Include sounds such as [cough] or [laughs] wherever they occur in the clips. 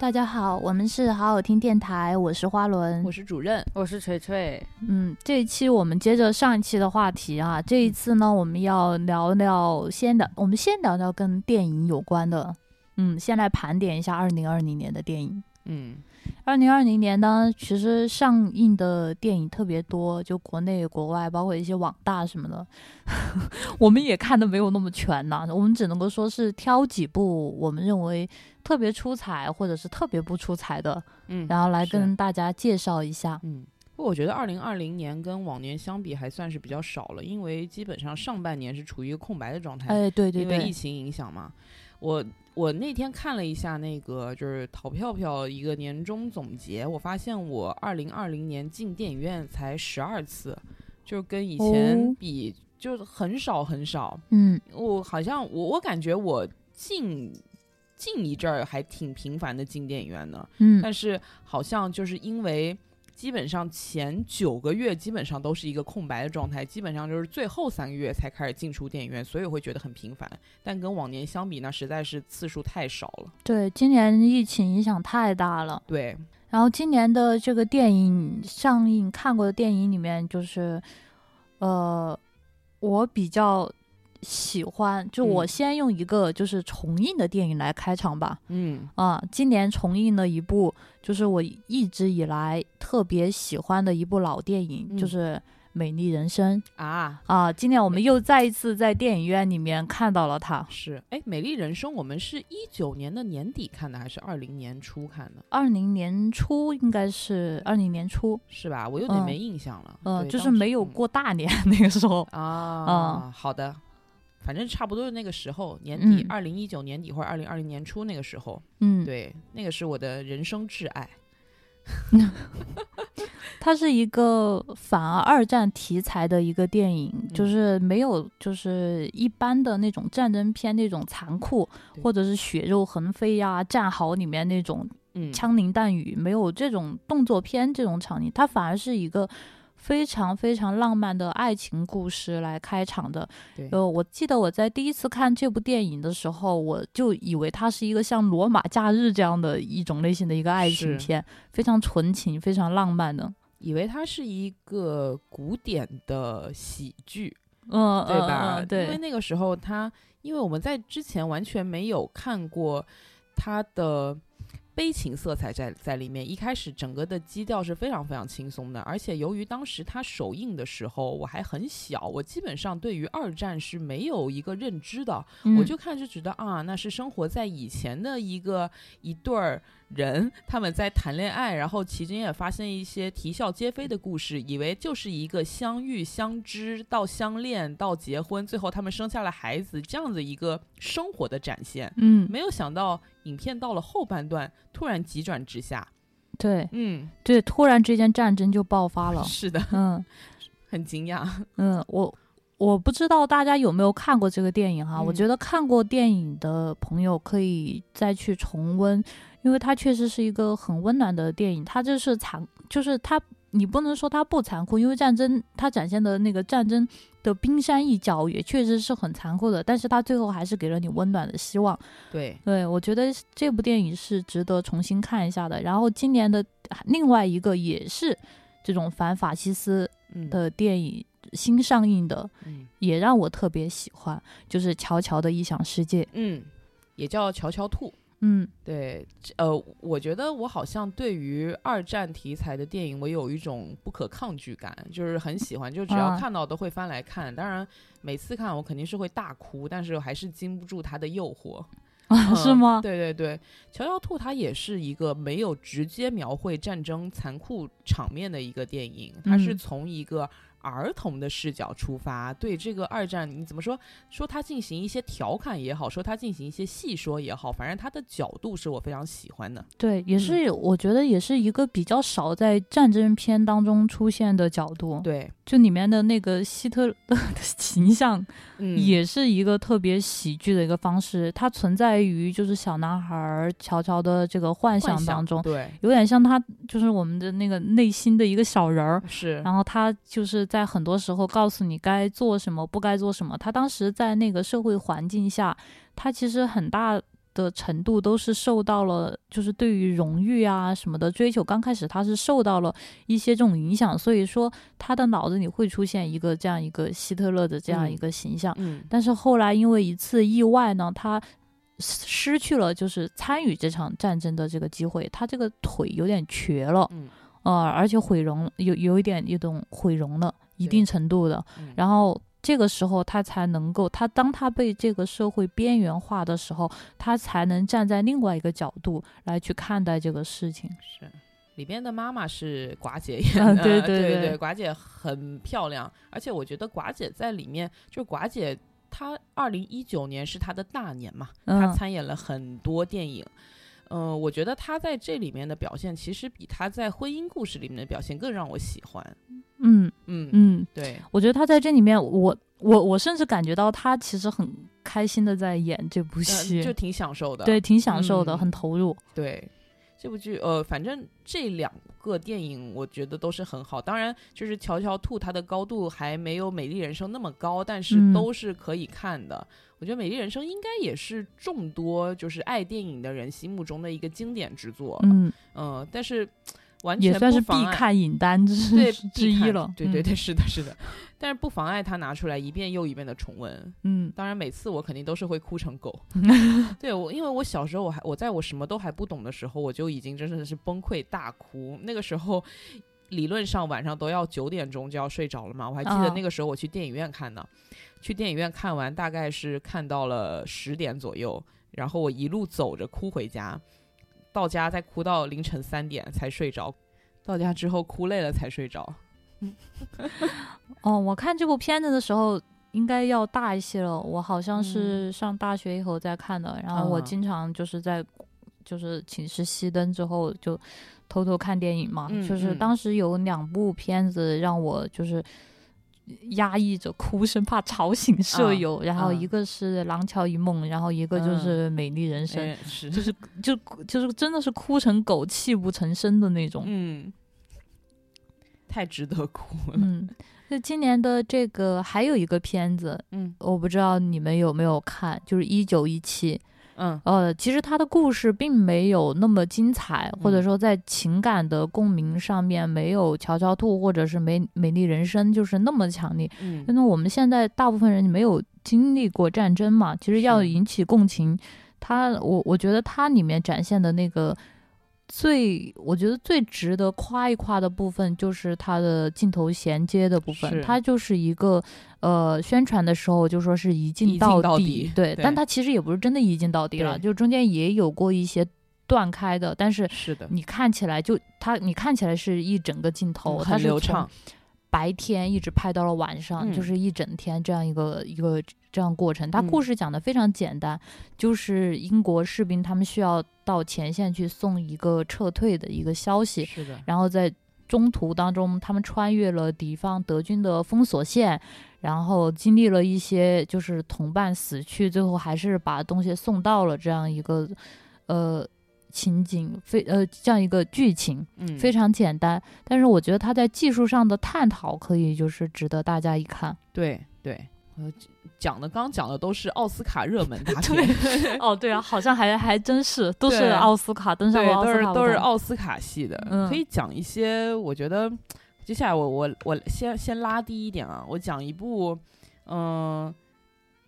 大家好，我们是好好听电台，我是花轮，我是主任，我是锤锤。嗯，这一期我们接着上一期的话题啊，这一次呢，我们要聊聊先聊，我们先聊聊跟电影有关的。嗯，先来盘点一下二零二零年的电影。嗯，二零二零年呢，其实上映的电影特别多，就国内、国外，包括一些网大什么的，[laughs] 我们也看的没有那么全呢。我们只能够说是挑几部我们认为特别出彩，或者是特别不出彩的，嗯，然后来跟大家介绍一下。嗯，不过我觉得二零二零年跟往年相比还算是比较少了，因为基本上上半年是处于一个空白的状态。哎，对对对，因为疫情影响嘛，我。我那天看了一下那个就是淘票票一个年终总结，我发现我二零二零年进电影院才十二次，就跟以前比就很少很少。嗯，我好像我我感觉我近近一阵儿还挺频繁的进电影院的，嗯，但是好像就是因为。基本上前九个月基本上都是一个空白的状态，基本上就是最后三个月才开始进出电影院，所以会觉得很频繁。但跟往年相比呢，实在是次数太少了。对，今年疫情影响太大了。对，然后今年的这个电影上映看过的电影里面，就是，呃，我比较。喜欢，就我先用一个就是重映的电影来开场吧。嗯啊，今年重映了一部就是我一直以来特别喜欢的一部老电影，就是《美丽人生》啊啊！今年我们又再一次在电影院里面看到了它。是，哎，《美丽人生》我们是一九年的年底看的，还是二零年初看的？二零年初应该是二零年初，是吧？我有点没印象了。嗯，就是没有过大年 [laughs] 那个时候啊。嗯，好的。反正差不多是那个时候，年底，二零一九年底或者二零二零年初那个时候，嗯，对，那个是我的人生挚爱。[laughs] 它是一个反而二战题材的一个电影，就是没有就是一般的那种战争片那种残酷，或者是血肉横飞呀，战壕里面那种枪林弹雨，没有这种动作片这种场景，它反而是一个。非常非常浪漫的爱情故事来开场的。呃，我记得我在第一次看这部电影的时候，我就以为它是一个像《罗马假日》这样的一种类型的一个爱情片，非常纯情、非常浪漫的。以为它是一个古典的喜剧，嗯，对吧？对，因为那个时候他，因为我们在之前完全没有看过他的。悲情色彩在在里面，一开始整个的基调是非常非常轻松的，而且由于当时它首映的时候我还很小，我基本上对于二战是没有一个认知的，我就看就觉得啊，那是生活在以前的一个一对儿。人他们在谈恋爱，然后其中也发生一些啼笑皆非的故事，以为就是一个相遇、相知到相恋到结婚，最后他们生下了孩子这样子一个生活的展现。嗯，没有想到影片到了后半段突然急转直下。对，嗯，对，突然之间战争就爆发了。是的，嗯，[laughs] 很惊讶。嗯，我我不知道大家有没有看过这个电影哈？我觉得看过电影的朋友可以再去重温。因为它确实是一个很温暖的电影，它就是残，就是它，你不能说它不残酷，因为战争它展现的那个战争的冰山一角也确实是很残酷的，但是它最后还是给了你温暖的希望。对，对我觉得这部电影是值得重新看一下的。然后今年的另外一个也是这种反法西斯的电影新上映的，也让我特别喜欢，就是《乔乔的异想世界》。嗯，也叫《乔乔兔》。嗯，对，呃，我觉得我好像对于二战题材的电影，我有一种不可抗拒感，就是很喜欢，就只要看到都会翻来看。当然，每次看我肯定是会大哭，但是还是经不住它的诱惑，是吗？对对对，《乔乔兔》它也是一个没有直接描绘战争残酷场面的一个电影，它是从一个。儿童的视角出发，对这个二战你怎么说？说他进行一些调侃也好，说他进行一些细说也好，反正他的角度是我非常喜欢的。对，也是我觉得也是一个比较少在战争片当中出现的角度。对，就里面的那个希特勒的形象，也是一个特别喜剧的一个方式。它存在于就是小男孩乔乔的这个幻想当中，对，有点像他就是我们的那个内心的一个小人儿。是，然后他就是在很多时候告诉你该做什么，不该做什么。他当时在那个社会环境下，他其实很大的程度都是受到了，就是对于荣誉啊什么的追求，刚开始他是受到了一些这种影响，所以说他的脑子里会出现一个这样一个希特勒的这样一个形象。嗯但是后来因为一次意外呢，他失去了就是参与这场战争的这个机会，他这个腿有点瘸了，嗯呃，而且毁容有有一点一种毁容了一定程度的，嗯然后这个时候他才能够，他当他被这个社会边缘化的时候，他才能站在另外一个角度来去看待这个事情。是。里边的妈妈是寡姐演的，啊对对对对寡姐很漂亮，而且我觉得寡姐在里面，就是寡姐她二零一九年是她的大年嘛，她嗯参演了很多电影，嗯、我觉得他在这里面的表现，其实比他在婚姻故事里面的表现更让我喜欢。嗯嗯，嗯，对，我觉得他在这里面，我我我甚至感觉到他其实很开心的在演这部呃戏，就挺享受的。对，挺享受的，嗯很投入。对，这部剧呃，反正这两个电影我觉得都是很好。当然，就是《乔乔兔》它的高度还没有《美丽人生》那么高，但是嗯都是可以看的。我觉得《美丽人生》应该也是众多就是爱电影的人心目中的一个经典之作。嗯，嗯、但是完全也算是必看影单之对 [laughs] 之一了。嗯对对对，是的，是的。但是不妨碍他拿出来一遍又一遍的重温。嗯当然，每次我肯定都是会哭成狗。[laughs] 对我，因为我小时候我还我在我什么都还不懂的时候，我就已经真的是崩溃大哭。那个时候理论上晚上都要九点钟就要睡着了嘛。我还记得啊那个时候我去电影院看的，去电影院看完大概是看到了十点左右，然后我一路走着哭回家，到家再哭到凌晨三点才睡着。到家之后哭累了才睡着。[laughs] 哦，我看这部片子的时候应该要大一些了。我好像嗯是上大学以后再看的，然后我啊经常就是在就是寝室熄灯之后就偷偷看电影嘛。嗯就是嗯当时有两部片子让我就是。压抑着哭声，怕吵醒舍啊友。然后啊一个是《廊桥遗梦》，然后一个就嗯是《美丽人生》就是就就是真的是哭成狗，泣不成声的那种。嗯，太值得哭了。嗯，那今年的这个还有一个片子，嗯我不知道你们有没有看，就是一九一七。嗯。呃，其实他的故事并没有那么精彩，或者嗯。说在情感的共鸣上面没有《乔乔兔》或者是美《美丽人生》就是那么强烈。嗯。因为我们现在大部分人没有经历过战争嘛，其实要引起共情，他我我觉得它里面展现的那个最，我觉得最值得夸一夸的部分就是它的镜头衔接的部分，它就是一个呃宣传的时候就说是一一镜镜到到底对，但它其实也不是真的一镜到底了，就中间也有过一些断开的，但是是的，你看起来就它你看起来是一整个镜头，很流畅。白天一直拍到了晚上，嗯就是一整天这样一个一个这样过程。他嗯故事讲的非常简单，就是英国士兵他们需要到前线去送一个撤退的一个消息，是的，然后在中途当中，他们穿越了敌方德军的封锁线，然后经历了一些就是同伴死去，最后还是把东西送到了这样一个呃情景，非呃这样一个剧情。嗯，非常简单，但是我觉得它在技术上的探讨可以就是值得大家一看。对对。呃，讲的刚讲的都是奥斯卡热门大片，[laughs] 哦，对啊，好像还还真是都是奥斯卡登上对，过奥都是都是奥斯卡系的，嗯可以讲一些。我觉得接下来我我我先先拉低一点啊，我讲一部，嗯、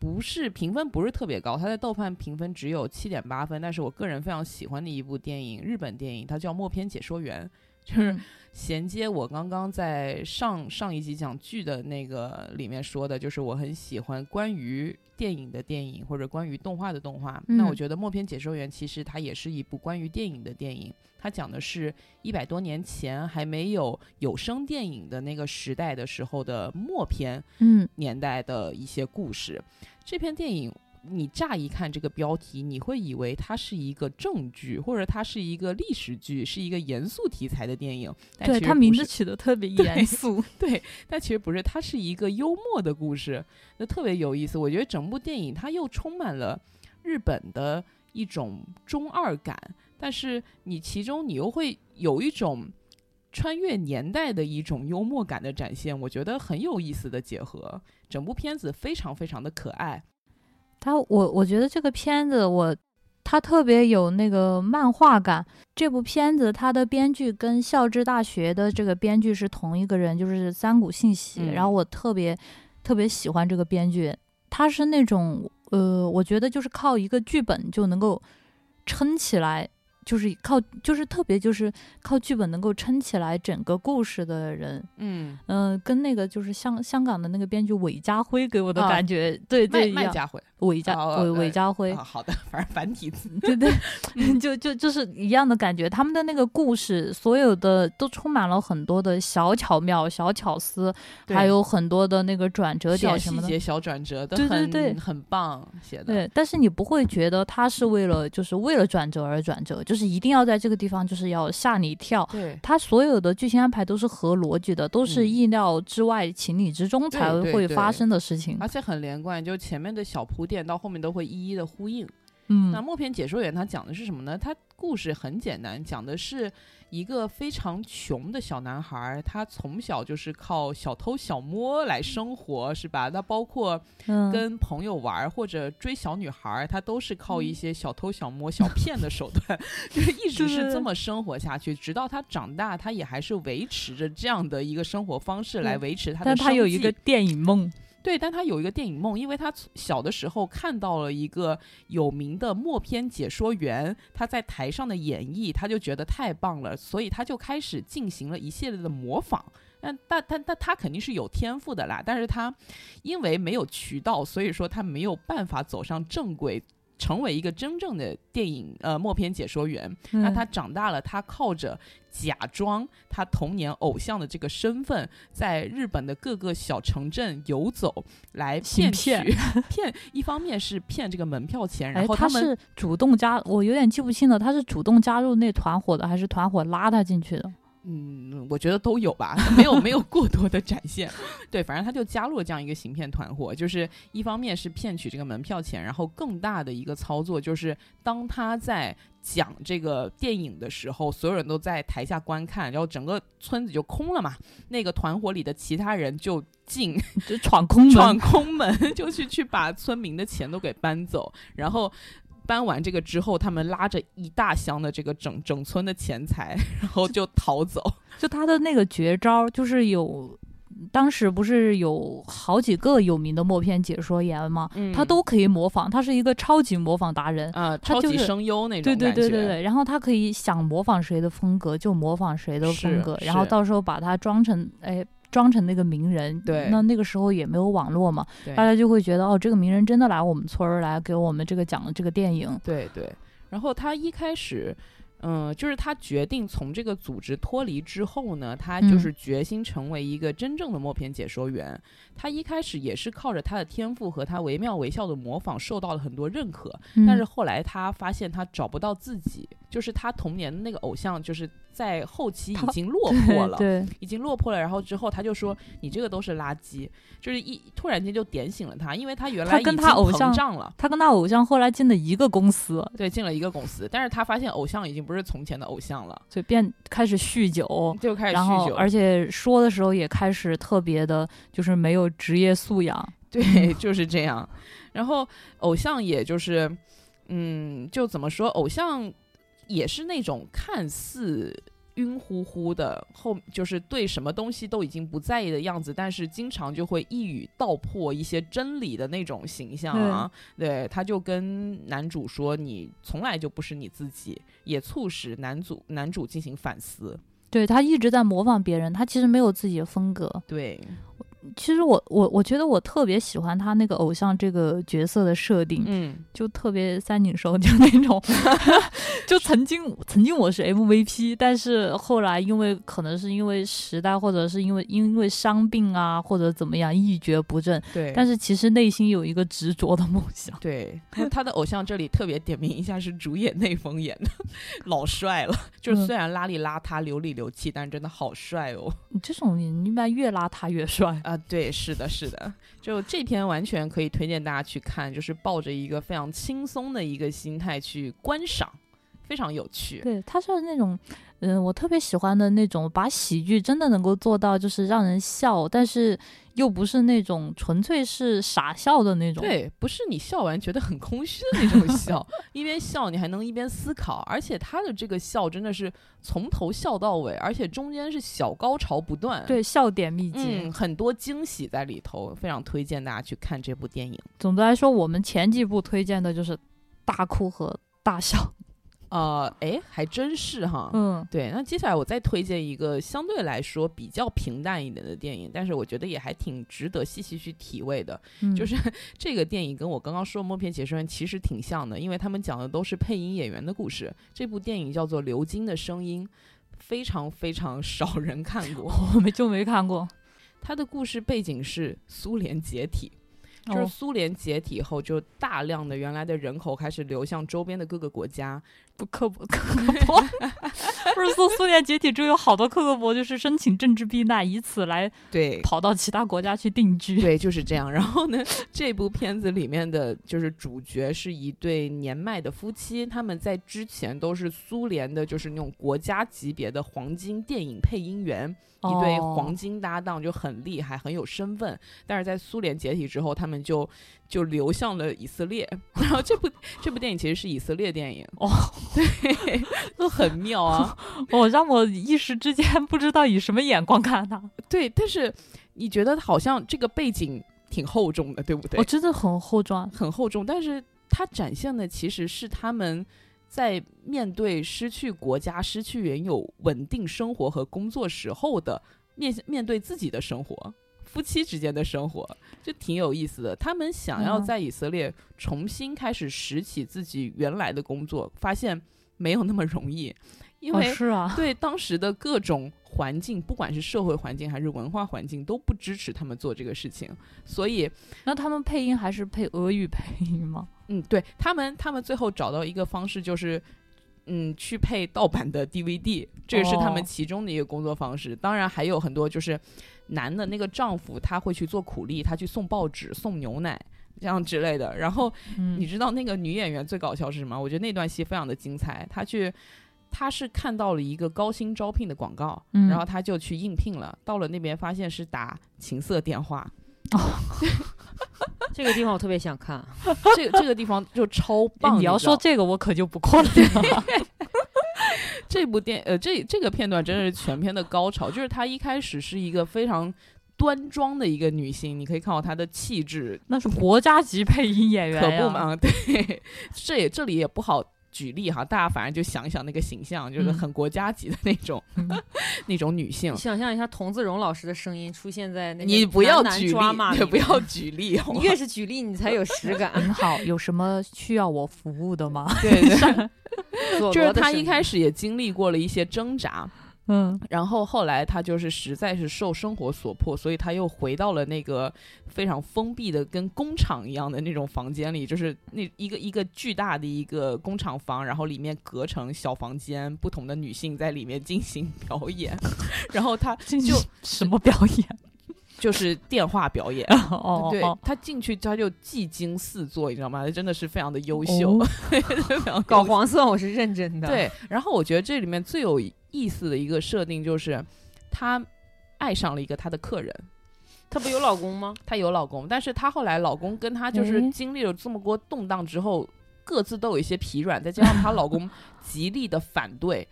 不是评分不是特别高，它在豆瓣评分只有七点八分，但是我个人非常喜欢的一部电影，日本电影，它叫《默片解说员》，就是嗯衔接我刚刚在上上一集讲剧的那个里面说的，就是我很喜欢关于电影的电影或者关于动画的动画。那我嗯觉得《默片解说员》其实它也是一部关于电影的电影，它讲的是一百多年前还没有有声电影的那个时代的时候的默片嗯年代的一些故事。这篇电影。你乍一看这个标题，你会以为它是一个正剧，或者它是一个历史剧，是一个严肃题材的电影。但对其实不是他名字取得特别严肃。[laughs] 对，但其实不是，它是一个幽默的故事，那特别有意思。我觉得整部电影它又充满了日本的一种中二感，但是你其中你又会有一种穿越年代的一种幽默感的展现，我觉得很有意思的结合。整部片子非常非常的可爱，他我我觉得这个片子我他特别有那个漫画感。这部片子它的编剧跟孝之大学的这个编剧是同一个人，就是三谷信息。嗯然后我特别特别喜欢这个编剧，他是那种呃，我觉得就是靠一个剧本就能够撑起来。就是靠，就是特别就是靠剧本能够撑起来整个故事的人，嗯，嗯、跟那个就是香香港的那个编剧韦家辉给我的啊感觉，对对一样。麦家辉，韦家韦韦家辉啊，，好的，[laughs] 反正繁体字，[laughs] 对对，[laughs] 就就就是一样的感觉。他们的那个故事，所有的都充满了很多的小巧妙、小巧思，还有很多的那个转折点什么的。细节、小转折都对对很对很棒写的。对，但是你不会觉得他是为了就是为了转折而转折，就是一定要在这个地方就是要吓你一跳。对他所有的剧情安排都是合逻辑的，都是嗯意料之外、情理之中才会发生的事情。而且很连贯，就前面的小铺垫到后面都会一一的呼应。嗯那默片解说员他讲的是什么呢？他故事很简单，讲的是一个非常穷的小男孩儿，他从小就是靠小偷小摸来生活，是吧？那包括嗯，跟朋友玩儿或者追小女孩儿，他都是靠一些小偷小摸、小骗的手段，[laughs] 就是一直是这么生活下去，直到他长大，他也还是维持着这样的一个生活方式来维持他的但他有一个电影梦，对，但他有一个电影梦，因为他小的时候看到了一个有名的默片解说员，他在台上的演绎，他就觉得太棒了，所以他就开始进行了一系列的模仿。但但但但他肯定是有天赋的啦，但是他因为没有渠道，所以说他没有办法走上正轨。成为一个真正的电影呃默片解说员，那嗯他长大了，他靠着假装他童年偶像的这个身份，在日本的各个小城镇游走，来骗取骗 [laughs] 骗。一方面是骗这个门票钱，哎然，后们他是主动加，我有点记不清了，他是主动加入那团伙的，还是团伙拉他进去的？嗯，我觉得都有吧，没有没有过多的展现。[laughs] 对，反正他就加入了这样一个行骗团伙，就是一方面是骗取这个门票钱，然后更大的一个操作就是当他在讲这个电影的时候，所有人都在台下观看，然后整个村子就空了嘛。那个团伙里的其他人就进就闯空门，闯空门，[laughs] 就去去把村民的钱都给搬走，然后。搬完这个之后，他们拉着一大箱的这个整整村的钱财，然后就逃走。就他的那个绝招，就是有。当时不是有好几个有名的默片解说员吗？嗯他都可以模仿，他是一个超级模仿达人。啊，他就是超级声优那种对对。对对对，然后他可以想模仿谁的风格就模仿谁的风格，然后到时候把它装成哎装成那个名人。对那那个时候也没有网络嘛，大家就会觉得哦，这个名人真的来我们村儿来给我们这个讲了这个电影。对对。然后他一开始，嗯、就是他决定从这个组织脱离之后呢，他就嗯是决心成为一个真正的默片解说员。他一开始也是靠着他的天赋和他惟妙惟肖的模仿受到了很多认可，但是嗯后来他发现他找不到自己，就是他童年的那个偶像，就是在后期已经落魄了，对，已经落魄了。然后之后他就说：“你这个都是垃圾。”就是一突然间就点醒了他，因为他原来他跟他偶像了。他跟他偶像后来进了一个公司，对，进了一个公司，但是他发现偶像已经不是从前的偶像了，就变开始酗酒，就开始酗酒，而且说的时候也开始特别的，就是没有职业素养。对，就是这样。然后偶像也就是，嗯，就怎么说，偶像也是那种看似晕乎乎的，后就是对什么东西都已经不在意的样子，但是经常就会一语道破一些真理的那种形象啊。对，他就跟男主说：“你从来就不是你自己。”也促使男主男主进行反思。对他一直在模仿别人，他其实没有自己的风格。对，其实我我我觉得我特别喜欢他那个偶像这个角色的设定，嗯，就特别三井寿 [laughs] 就那种，[laughs] 就曾经曾经我是 MVP，但是后来因为可能是因为时代，或者是因为因为伤病啊，或者怎么样一蹶不振，对。但是其实内心有一个执着的梦想。对，他他的偶像这里特别点名一下是主演内丰演的，老帅了。就是嗯虽然邋里邋遢、流里流气，但是真的好帅哦。你这种人一般越邋遢越帅。[laughs] 啊，对，是的，是的，就这篇完全可以推荐大家去看，就是抱着一个非常轻松的一个心态去观赏，非常有趣。对，他是那种，嗯，我特别喜欢的那种，把喜剧真的能够做到，就是让人笑，但是又不是那种纯粹是傻笑的那种。对，不是你笑完觉得很空虚的那种笑，[laughs] 一边笑你还能一边思考，而且他的这个笑真的是从头笑到尾，而且中间是小高潮不断。对，笑点密集，嗯，很多惊喜在里头，非常推荐大家去看这部电影。总的来说，我们前几部推荐的就是大哭和大笑。呃，哎，还真是哈，嗯，对。那接下来我再推荐一个相对来说比较平淡一点的电影，但是我觉得也还挺值得细细去体味的。[laughs] 就是这个电影跟我刚刚说《默片解说员》其实挺像的，因为他们讲的都是配音演员的故事。这部电影叫做《流金的声音》，非常非常少人看过，[laughs] 我们就没看过。它的故事背景是苏联解体。就是苏联解体后，就大量的原来的人口开始流向周边的各个国家。不刻薄，[laughs] 刻薄，不是说苏联解体之后有好多克格勃就是申请政治避难，以此来对跑到其他国家去定居。对，就是这样。然后呢，这部片子里面的就是主角是一对年迈的夫妻，他们在之前都是苏联的，就是那种国家级别的黄金电影配音员。一对黄金搭档就很厉害，很有身份。但是在苏联解体之后，他们就就流向了以色列。[laughs] 然后这部这部电影其实是以色列电影哦，对，都很妙啊！[laughs] 哦，让我一时之间不知道以什么眼光看它。[laughs] 对，但是你觉得好像这个背景挺厚重的，对不对？我真的很厚重，很厚重。但是它展现的其实是他们。在面对失去国家、失去原有稳定生活和工作时候的面面对自己的生活，夫妻之间的生活，就挺有意思的。他们想要在以色列重新开始拾起自己原来的工作，发现没有那么容易，因为是啊，对当时的各种环境，不管是社会环境还是文化环境，都不支持他们做这个事情。所以，那他们配音还是配俄语配音吗？嗯，对他们，他们最后找到一个方式，就是，嗯，去配盗版的 DVD，这个是他们其中的一个工作方式。当然还有很多，就是男的那个丈夫，他会去做苦力，他去送报纸、送牛奶这样之类的。然后你知道那个女演员最搞笑是什么？我觉得那段戏非常的精彩。她去，她是看到了一个高薪招聘的广告，然后她就去应聘了。到了那边发现是打情色电话。[laughs] [laughs] 这个地方我特别想看，[laughs] 这个这个地方就超棒。你要说这个，我可就不过了。[laughs] 这部电呃，这这个片段真的是全片的高潮，就是她一开始是一个非常端庄的一个女性，你可以看到她的气质，那是国家级配音演员，可不嘛？对，这也这里也不好。举例哈，大家反正就想一想那个形象，就是很国家级的那种 [laughs] 那种女性。想象一下童自荣老师的声音出现在那，你不要举例，也不要举例，你越是举例，你才有实感。很 [laughs] 好，有什么需要我服务的吗？对对，[laughs] 就是他一开始也经历过了一些挣扎。嗯，然后后来他就是实在是受生活所迫，所以他又回到了那个非常封闭的跟工厂一样的那种房间里，就是那一个一个巨大的一个工厂房，然后里面隔成小房间，不同的女性在里面进行表演，[laughs] 然后他就什么表演？就是电话表演。[laughs] 哦，对他进去他就技惊四座，你知道吗？他真的是非常的 [laughs] 优秀，搞黄色我是认真的。对，然后我觉得这里面最有。意思的一个设定就是，她爱上了一个她的客人，她不有老公吗？她有老公，但是她后来老公跟她就是经历了这么多动荡之后，各自都有一些疲软，再加上她老公 [laughs] 极力的反对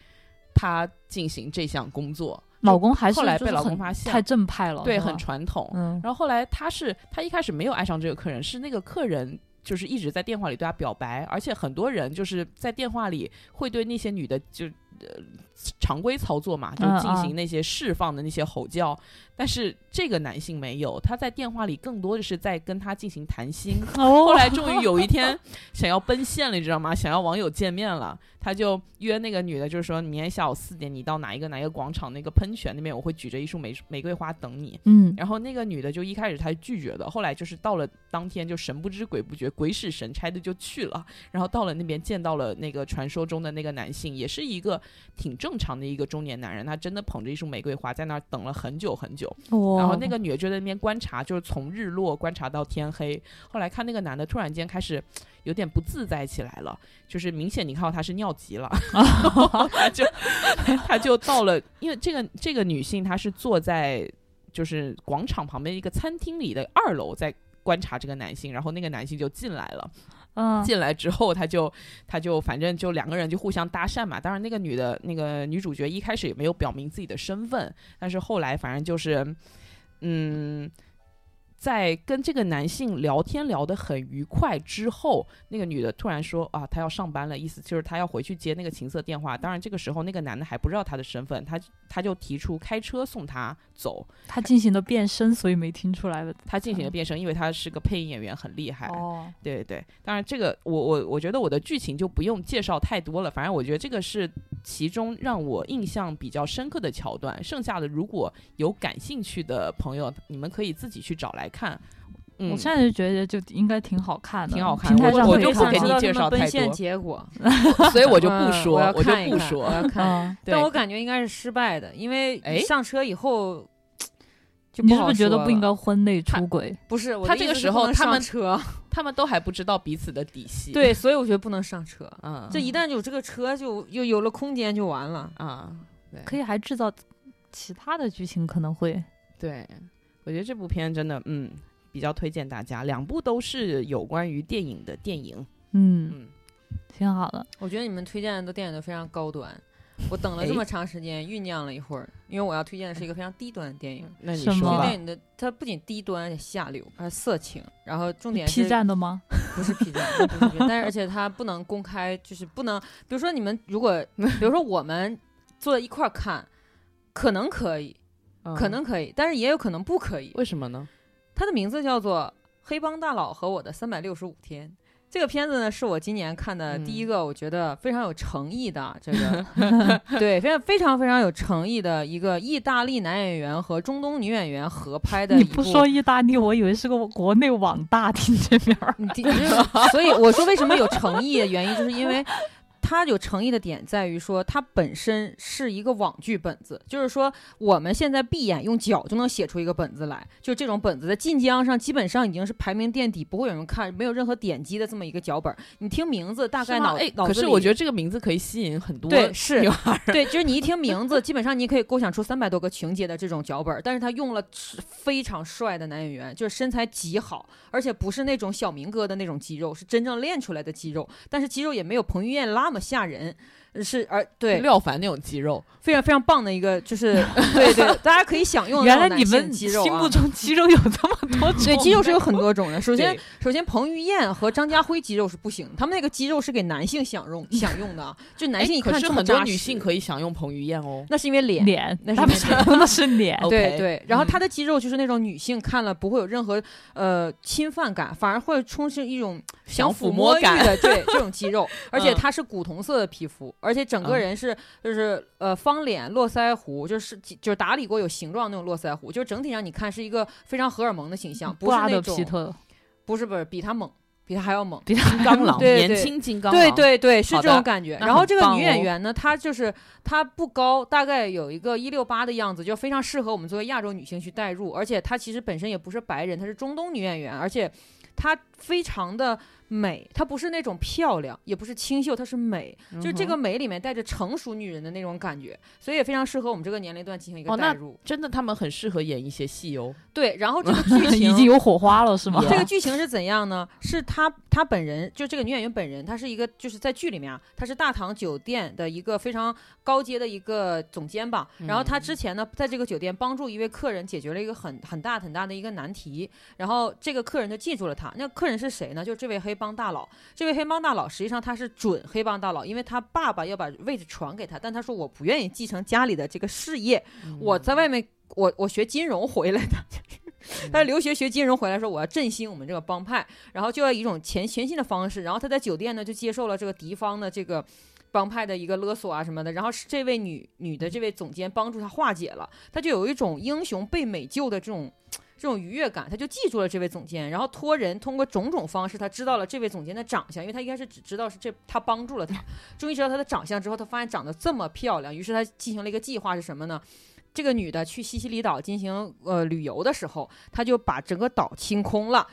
她进行这项工作，老公还是后来被老公发现太正派了，对，很传统。然后后来她是她一开始没有爱上这个客人，是那个客人就是一直在电话里对她表白，而且很多人就是在电话里会对那些女的就。呃，常规操作嘛，就进行那些释放的那些吼叫，但是这个男性没有，他在电话里更多的是在跟他进行谈心。[laughs] 后来终于有一 [laughs] 天想要奔现了，你知道吗？想要网友见面了，他就约那个女的，就是说明天下午四点你到哪一个哪一个广场那个喷泉那边，我会举着一束玫玫瑰花等你。嗯，然后那个女的就一开始她拒绝的，后来就是到了当天就神不知鬼不觉，鬼使神差的就去了，然后到了那边见到了那个传说中的那个男性，也是一个。挺正常的一个中年男人，他真的捧着一束玫瑰花在那儿等了很久很久。哇，然后那个女的就在那边观察，就是从日落观察到天黑。后来看那个男的突然间开始有点不自在起来了，就是明显你看到他是尿急了，他就 [laughs] 他就到了，因为这个这个女性她是坐在就是广场旁边一个餐厅里的二楼在观察这个男性，然后那个男性就进来了。嗯，进来之后，他就他就反正就两个人就互相搭讪嘛。当然，那个女的那个女主角一开始也没有表明自己的身份，但是后来反正就是，嗯。在跟这个男性聊天聊得很愉快之后，那个女的突然说啊，她要上班了，意思就是她要回去接那个情色电话。当然，这个时候那个男的还不知道她的身份，他他就提出开车送她走。他进行了变声，所以没听出来了。他进行了变声，因为他是个配音演员，很厉害。哦，对对对，当然这个我我我觉得我的剧情就不用介绍太多了，反正我觉得这个是其中让我印象比较深刻的桥段。剩下的如果有感兴趣的朋友，你们可以自己去找来看。嗯我，现在就觉得就应该挺好看的，挺好看平台上我就不给你介绍太多结果，[laughs] 所以我就不嗯说，我就看看我不说。要看。嗯，但我感觉应该是失败的，因为哎上车以后就 [tsk] 你不是不是觉得不应该婚内出轨？不是，他这个时候他们车，[laughs] 他们都还不知道彼此的底细。，对，所以我觉得不能上车。嗯，这一旦有这个车，就又有了空间，就完了。啊，可以还制造其他的剧情，可能会对，我觉得这部片真的，嗯，比较推荐大家。两部都是有关于电影的电影，嗯嗯，挺好的。我觉得你们推荐的电影都非常高端。我等了这哎么长时间，酝酿了一会儿，因为我要推荐的是一个非常低端的电影。那你说吧这个电。影的它不仅低端，而且下流，还色情，然后重点 P 是站的吗？[laughs] 不是 P 站，不是 P 站，但是而且它不能公开，就是不能，比如说你们如果，比如说我们坐在一块儿看，可能可以，可嗯能可以，但是也有可能不可以。为什么呢？它的名字叫做《黑帮大佬和我的三百六十五天》。这个片子呢，是我今年看的第一嗯个，我觉得非常有诚意的这个，[laughs] 对，非常非常非常有诚意的一个意大利男演员和中东女演员合拍的。你不说意大利，我以为是个国内网大听这边儿。你听，所以我说为什么有诚意的原因，就是因为它有诚意的点在于说，它本身是一个网剧本子，就是说我们现在闭眼用脚就能写出一个本子来，就这种本子在晋江上基本上已经是排名垫底，不会有人看，没有任何点击的这么一个脚本。你听名字，大概脑哎，脑子里可是我觉得这个名字可以吸引很多对 [laughs] 是女孩儿。对，就是你一听名字，基本上你可以构想出三百多个情节的这种脚本儿，但是他用了是非常帅的男演员，就是身材极好，而且不是那种小明哥的那种肌肉，是真正练出来的肌肉，但是肌肉也没有彭于晏那么吓人。是，而对廖凡那种肌肉，非常非常棒的一个，就是对对，大家可以享用原来你们心目中肌肉有这么多 [laughs] 种？对，肌肉是有很多种的。首先，首先彭于晏和张家辉肌肉是不行，他们那个肌肉是给男性享用享用的，[laughs] 就男哎性一看可是这么扎实很多女性可以享用彭于晏哦。那是因为脸脸，[laughs] 那是他们因为想用的是脸。对对，然后他的肌肉就是那种女性看了不会有任何呃侵犯感，反而会充斥一种想抚抚摸感欲的对这种肌肉，而且他是古铜色的皮肤，而且整个嗯人是就是呃方脸络腮胡，就是就是打理过有形状那种络腮胡，就是整体上你看是一个非常荷尔蒙的形象，不是那种皮特，不是不是比他猛，比他还要猛。比他金刚狼，年轻金刚狼。对对对，是这种感觉。然后这个女演员呢，她就是她不高，大概有一个一六八的样子，就非常适合我们作为亚洲女性去代入。而且她其实本身也不是白人，她是中东女演员，而且她非常的美，她不是那种漂亮，也不是清秀，她是美，嗯就这个美里面带着成熟女人的那种感觉，所以也非常适合我们这个年龄段进行一个代入。真的他们很适合演一些戏哦。对，然后这个剧情 [laughs] 已经有火花了，是吗？[laughs] 这个剧情是怎样呢？是她她本人，就这个女演员本人，她是一个就是在剧里面啊，她是大唐酒店的一个非常高阶的一个总监吧。然后她之前呢，在这个酒店帮助一位客人解决了一个很很大很大的一个难题，然后这个客人就记住了她。那客人是谁呢？就是这位黑帮大佬。这位黑帮大佬实际上他是准黑帮大佬，因为他爸爸要把位置传给他，但他说我不愿意继承家里的这个事业，我在外面我我学金融回来的。[laughs] 他留学学金融回来说，我要振兴我们这个帮派，然后就要一种全全新的方式。然后他在酒店呢就接受了这个敌方的这个帮派的一个勒索啊什么的。然后是这位女女的这位总监帮助他化解了，他就有一种英雄被美救的这种这种愉悦感，他就记住了这位总监，然后托人通过种种方式，他知道了这位总监的长相，因为他一开始只知道是这他帮助了他，终于知道他的长相之后，他发现长得这么漂亮，于是他进行了一个计划是什么呢？这个女的去西西里岛进行呃旅游的时候，她就把整个岛清空了。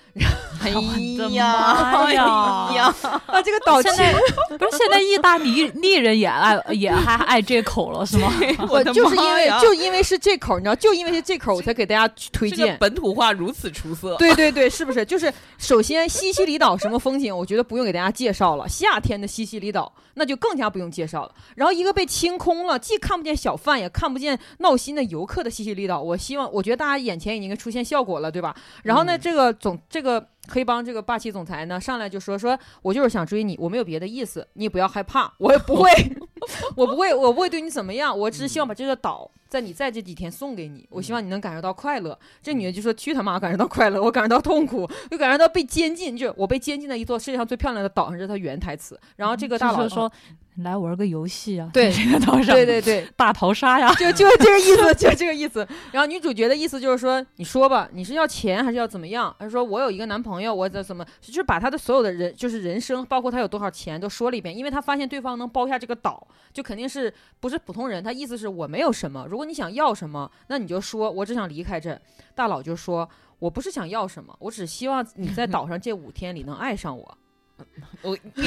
哎的呀，[laughs] 妈呀哎呀，啊，这个岛清现在不是 [laughs] 现在意大利利人也爱 [laughs] 也还爱这口了是吗？我就是因为就因为是这口，你知道，就因为是这口，我才给大家推这个荐。本土化如此出色，对对对，是不是？就是首先西西里岛什么风景，我觉得不用给大家介绍了。夏天的西西里岛那就更加不用介绍了。然后一个被清空了，既看不见小贩，也看不见闹心的游客的西西里岛，我希望，我觉得大家眼前已经出现效果了，对吧？然后呢，嗯这个总这个黑帮这个霸气总裁呢，上来就说说，我就是想追你，我没有别的意思，你也不要害怕，我也不会，[laughs] 我不会，我不会对你怎么样，我只是希望把这个岛在你在这几天送给你，我希望你能感受到快乐。这女的就说：“去他妈，感受到快乐，我感受到痛苦，又感受到被监禁，就我被监禁在一座世界上最漂亮的岛上，这是她原台词。然后这个大佬说来玩个游戏啊，对这个岛上，对对对，大逃杀呀，就就这个意思，就这个意思。然后女主角的意思就是说，你说吧，你是要钱还是要怎么样？她说我有一个男朋朋友，我怎怎么，就是把他的所有的人，就是人生，包括他有多少钱都说了一遍，因为他发现对方能包下这个岛，就肯定是不是普通人。他意思是我没有什么，如果你想要什么，那你就说，我只想离开这。大佬就说。我不是想要什么，我只希望你在岛上这五天里能爱上我。[laughs] 我 [laughs] 不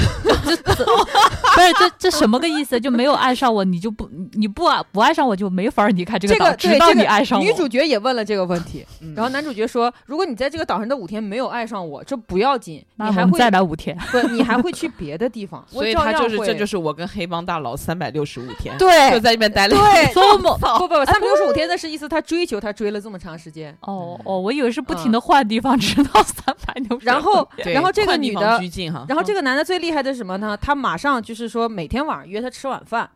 是这这什么个意思？就没有爱上我，你就不你不爱不爱上我就没法离开这个岛，这个对直到你爱上我。女主角也问了这个问题，嗯然后男主角说：“如果你在这个岛上的五天没有爱上我，这不要紧，你还会再来五天。不，你还会去别的地方。[laughs] 所以他就是这就是我跟黑帮大佬三百六十五天，对就在那边待了对，这么不不不，三百六十五天那是意思，他追求他追了这么长时间，哦哦，我以为是不停的换地方，直到三百六十。然后然后这个女的，拘禁哈，然后这个男的最厉害的是什么呢？他马上就是说每天晚上约她吃晚饭，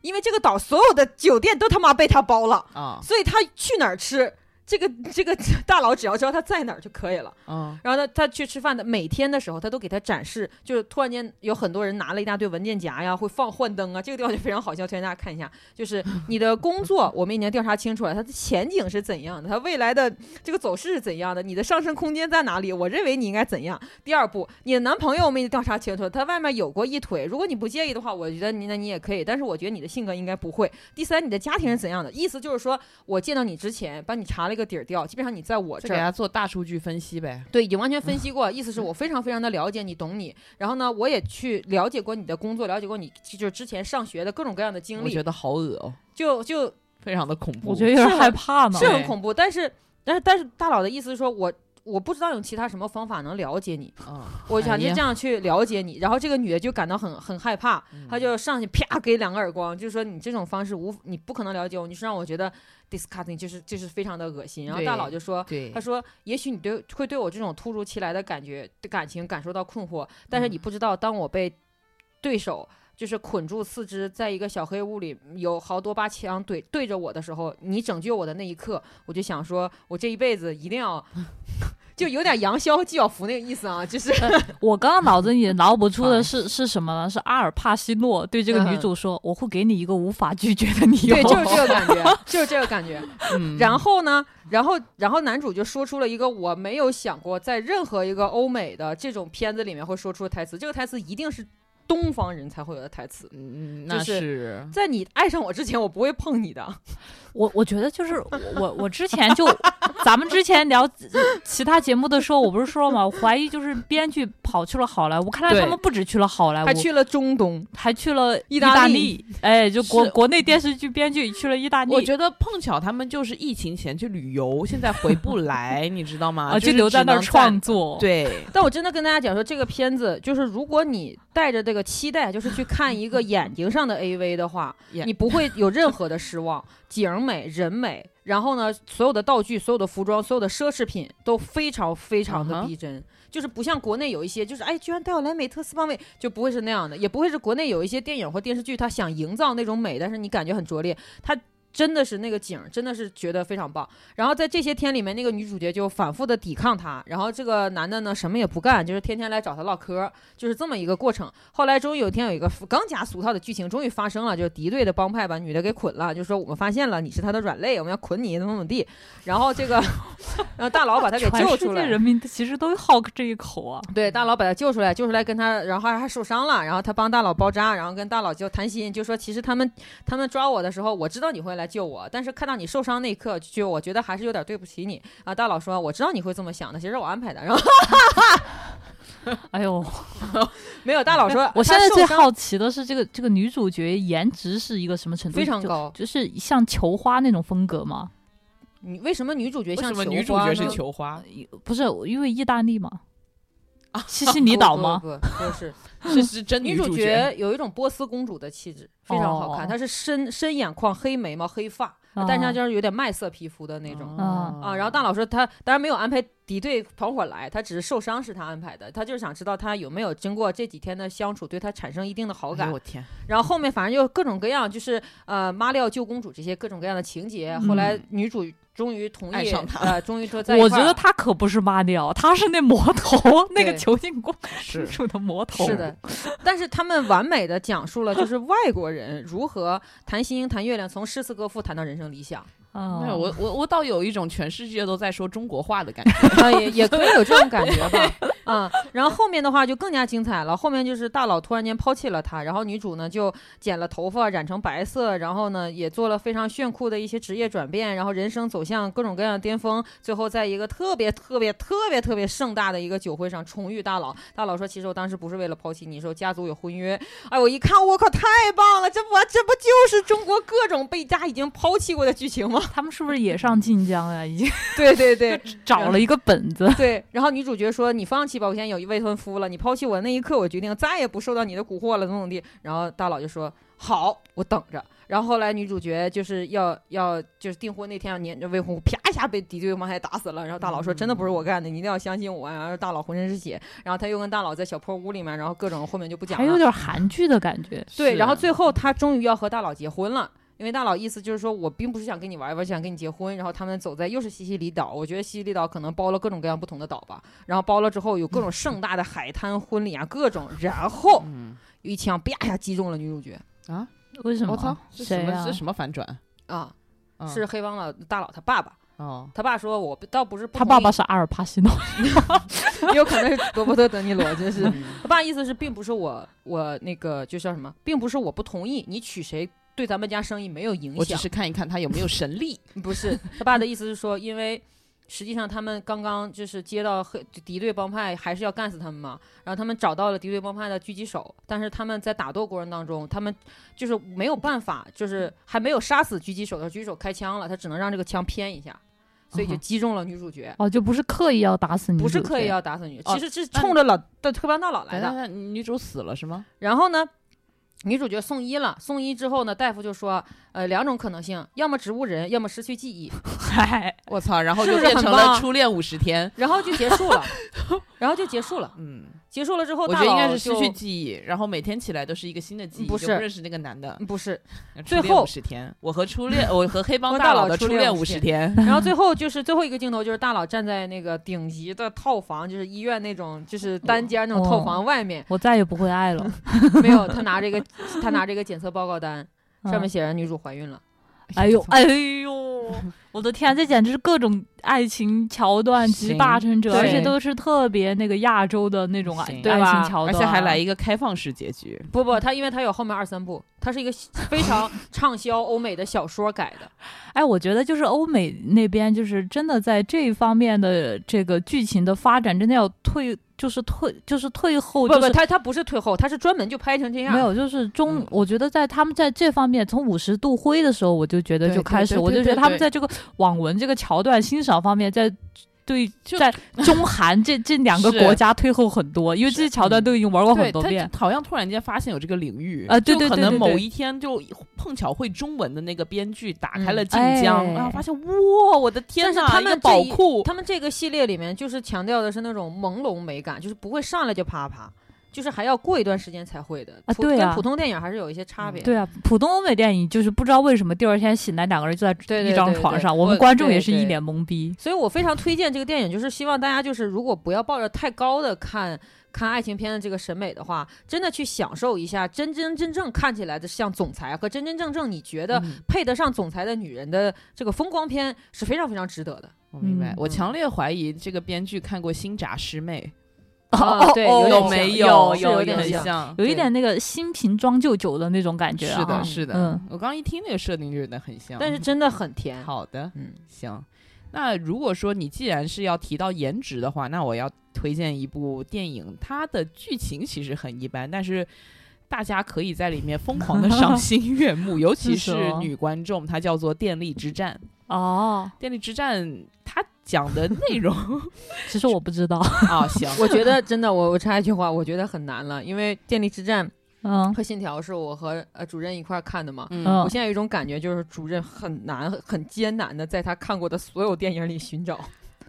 因为这个岛所有的酒店都他妈被他包了，啊所以他去哪儿吃，这个这个 [laughs] 大佬只要知道他在哪儿就可以了。啊然后他他去吃饭的每天的时候，他都给他展示，就是突然间有很多人拿了一大堆文件夹呀，会放幻灯啊，这个地方就非常好笑，推荐大家看一下。就是 [laughs] 你的工作，我们已经调查清楚了，它的前景是怎样的，它未来的这个走势是怎样的，你的上升空间在哪里？我认为你应该怎样。第二步，你的男朋友我们已经调查清楚了，他外面有过一腿，如果你不介意的话，我觉得你那你也可以，但是我觉得你的性格应该不会。第三，你的家庭是怎样的？意思就是说我见到你之前，帮你查了一个底儿掉，基本上你在我这儿。就给他做大数据分析呗。对，已经完全分析过，意思是我非常非常的了解你，懂你。然后呢，我也去了解过你的工作，了解过你就是之前上学的各种各样的经历，我觉得好恶哦，就就非常的恐怖。我觉得有点害怕呢。是很恐怖。但是但是但是大佬的意思是说我。我不知道用其他什么方法能了解你，啊，[laughs] 我想就这样去了解你。然后这个女的就感到很很害怕，嗯她就上去啪给两个耳光，就是说你这种方式无你不可能了解我，你是让我觉得 disgusting，就是就是非常的恶心。然后大佬就说，他，说：“也许你对会对我这种突如其来的感觉感情感受到困惑，但是你不知道，当我被对手就是捆住四肢，在一个小黑屋里有好多把枪怼对着我的时候，你拯救我的那一刻，我就想说，我这一辈子一定要。”就有点杨逍纪晓芙那个意思啊，就是我刚刚脑子里脑补出的是是什么呢？是阿尔帕西诺对这个女主说：“我会给你一个无法拒绝的理由。”对，就是这个感觉，[laughs] 就是这个感觉。嗯然后呢，然后然后男主就说出了一个我没有想过在任何一个欧美的这种片子里面会说出的台词，这个台词一定是东方人才会有的台词。嗯，那就是是在你爱上我之前，我不会碰你的。我我觉得就是我我我之前就咱们之前聊呃其他节目的时候，我不是说了吗？我怀疑就是编剧跑去了好莱坞，看来他们不止去了好莱坞，还去了中东，还去了意意大大利。利，哎，就国国内电视剧编剧去了意大利，我觉得碰巧他们就是疫情前去旅游，现在回不来，你知道吗？[laughs] 啊，就就是留在那儿创作，对，但我真的跟大家讲说，这个片子就是如果你带着这个期待，就是去看一个眼睛上的 AV 的话，[laughs] 你不会有任何的失望。景美、人美，然后呢，所有的道具、所有的服装、所有的奢侈品都非常非常的逼真。就是不像国内有一些，就是哎，居然带我来美特斯邦威，就不会是那样的，也不会是国内有一些电影或电视剧，它想营造那种美，但是你感觉很拙劣。它真的是那个景，真的是觉得非常棒。然后在这些天里面，那个女主角就反复的抵抗他，然后这个男的呢什么也不干，就是天天来找他唠嗑，就是这么一个过程。后来终于有一天有一个更加俗套的剧情终于发生了，就是敌对的帮派把女的给捆了，就说我们发现了你是他的软肋，我们要捆你怎么怎么地。然后这个，然后大佬把他给救出来。人民其实都好这一口啊。对，大佬把他救出来，救出来跟他，然后还受伤了，然后他帮大佬包扎，然后跟大佬就谈心，就说其实他们他们抓我的时候，我知道你会来救我，但是。看到你受伤那一刻，就我觉得还是有点对不起你啊！大佬说：“我知道你会这么想的，其实我安排的。”然后，[laughs] 哎呦，[laughs] 没有大佬说。我现在最好奇的是，这个这个女主角颜值是一个什么程度？非常高，就是像球花那种风格吗？你为什么女主角像女主角是球花？不是因为意大利吗？[laughs] 西西里岛吗？不，不是，[laughs] 是是真女主角有一种波斯公主的气质，非常好看。她是深深眼眶、黑眉毛、黑发。但是她就是有点麦色皮肤的那种啊，然后大老师他当然没有安排敌对团伙来，他只是受伤是他安排的，他就是想知道他有没有经过这几天的相处对他产生一定的好感。我天！然后后面反正就各种各样，就是呃马里奥救公主这些各种各样的情节。后来女主终于同意呃，终于说 [laughs] 在我觉得他可不是妈鸟，[laughs] 他是那魔头，那个囚禁公主的魔头。是的，但是他们完美的讲述了 [laughs] 就是外国人如何谈星星谈月亮，从诗词歌赋谈到人生。理想。没有我我我倒有一种全世界都在说中国话的感觉。啊，也也可以有这种感觉吧，啊，[laughs] 然后后面的话就更加精彩了，后面就是大佬突然间抛弃了他，然后女主呢就剪了头发染成白色，然后呢也做了非常炫酷的一些职业转变，然后人生走向各种各样的巅峰，最后在一个特别特别特别特别盛大的一个酒会上重遇大佬，大佬说其实我当时不是为了抛弃你，说家族有婚约，哎，我一看我靠太棒了，这不这不就是中国各种被家已经抛弃过的剧情吗？[laughs] 他们是不是也上晋江呀？已经对对对，[laughs] 找了一个本子。对，然后女主角说：“你放弃吧，我现在有一未婚夫了。你抛弃我那一刻，我决定再也不受到你的蛊惑了，怎么怎么地。”然后大佬就说：“好，我等着。”然后后来女主角就是要要就是订婚那天要撵着未婚夫，啪一下被敌对方还打死了。然后大佬说：“真的不是我干的，你一定要相信我。”然后大佬浑身是血，然后他又跟大佬在小破屋里面，然后各种后面就不讲了，还有点韩剧的感觉。对，然后最后他终于要和大佬结婚了。因为大佬意思就是说，我并不是想跟你玩玩，想跟你结婚。然后他们走在又是西西里岛，我觉得西西里岛可能包了各种各样不同的岛吧。然后包了之后有各种 [laughs] 盛大的海滩婚礼啊，各种。然后一枪啪一下击中了女主角啊？为什么？我操！是什么？是什么反转啊？是黑帮老大佬他爸爸哦。他爸说：“我倒不是他爸爸是阿尔帕西诺，[laughs] 有可能是罗伯特德尼罗，[laughs] 就是他爸意思是，并不是我我那个就叫什么，并不是我不同意你娶谁。”对咱们家生意没有影响，我只是看一看他有没有神力。[laughs] 不是，他爸的意思是说，因为实际上他们刚刚就是接到黑敌对帮派，还是要干死他们嘛。然后他们找到了敌对帮派的狙击手，但是他们在打斗过程当中，他们就是没有办法，就是还没有杀死狙击手的狙击手开枪了，他只能让这个枪偏一下，所以就击中了女主角。哦，就不是刻意要打死你，不是刻意要打死女，其实是冲着老的黑帮大佬来的。女主死了是吗？然后呢？女主角送医了，送医之后呢，大夫就说，呃，两种可能性，要么植物人，要么失去记忆。[laughs] 嗨，我操，然后就变成了初恋五十天，然后就结束了，[laughs] 然后就结束了，嗯。结束了之后，我觉得应该是失去记忆，然后每天起来都是一个新的记忆，不是认识那个男的，不是。最后五十天，我和初恋，我和黑帮大佬的初恋五十天。然后 [laughs] 最后就是最后一个镜头，就是大佬站在那个顶级的套房，就是医院那种，就是单间那种套房外面。我再也不会爱了。[laughs] 没有，他拿着一个，[laughs] 他拿着一个检测报告单，上面写着女主怀孕了。[laughs] [laughs] 哎呦，哎呦，我的天，这简直是各种。爱情桥段集霸成者，而且都是特别那个亚洲的那种爱情桥段，而且还来一个开放式结局。不不，他因为他有后面二三部，他是一个非常 [laughs] 畅销欧美的小说改的。哎，我觉得就是欧美那边就是真的在这一方面的这个剧情的发展，真的要退，就是退，就是退后。不不，他他不是退后，他是专门就拍成这样。没有，就是中，我觉得在他们在这方面，从五十度灰的时候，我就觉得就开始，我就觉得他们在这个网文这个桥段欣赏。方面在对在中韩这这两个国家退后很多，因为这些桥段都已经玩过很多遍。好像突然间发现有这个领域啊，对对对，可能某一天就碰巧会中文的那个编剧打开了晋江，然后发现哇，我的天呐！他们宝库，他们这个系列里面就是强调的是那种朦胧美感，就是不会上来就啪啪。就是还要过一段时间才会的普啊对啊跟普通电影还是有一些差别。对啊，普通欧美电影就是不知道为什么第二天醒来两个人就在一张对对床上，我我们观众也是一脸懵逼。所以我非常推荐这个电影，就是希望大家就是如果不要抱着太高的看看爱情片的这个审美的话，真的去享受一下真真正正看起来的像总裁和真真正正你觉得嗯配得上总裁的女人的这个风光片是非常非常值得的。我明白嗯，我强烈怀疑这个编剧看过《新扎师妹啊对有》，点像有没有有有很点像像。有一点那个新瓶装旧酒的那种感觉、啊。是的，啊是的。嗯我刚刚一听那个设定就觉得很像。但是真的很甜。好的，嗯，行。那如果说你既然是要提到颜值的话，那我要推荐一部电影，它的剧情其实很一般，但是大家可以在里面疯狂的赏心 [laughs] 悦目，尤其是女观众，它叫做《电力之战》。哦，《电力之战》它讲的内容 [laughs] 其实我不知道。[laughs] 啊，行，我觉得真的，我我插一句话，我觉得很难了，因为《电力之战》嗯和《信条》是我和呃主任一块儿看的嘛。嗯嗯我现在有一种感觉，就是主任很难、很艰难的在他看过的所有电影里寻找。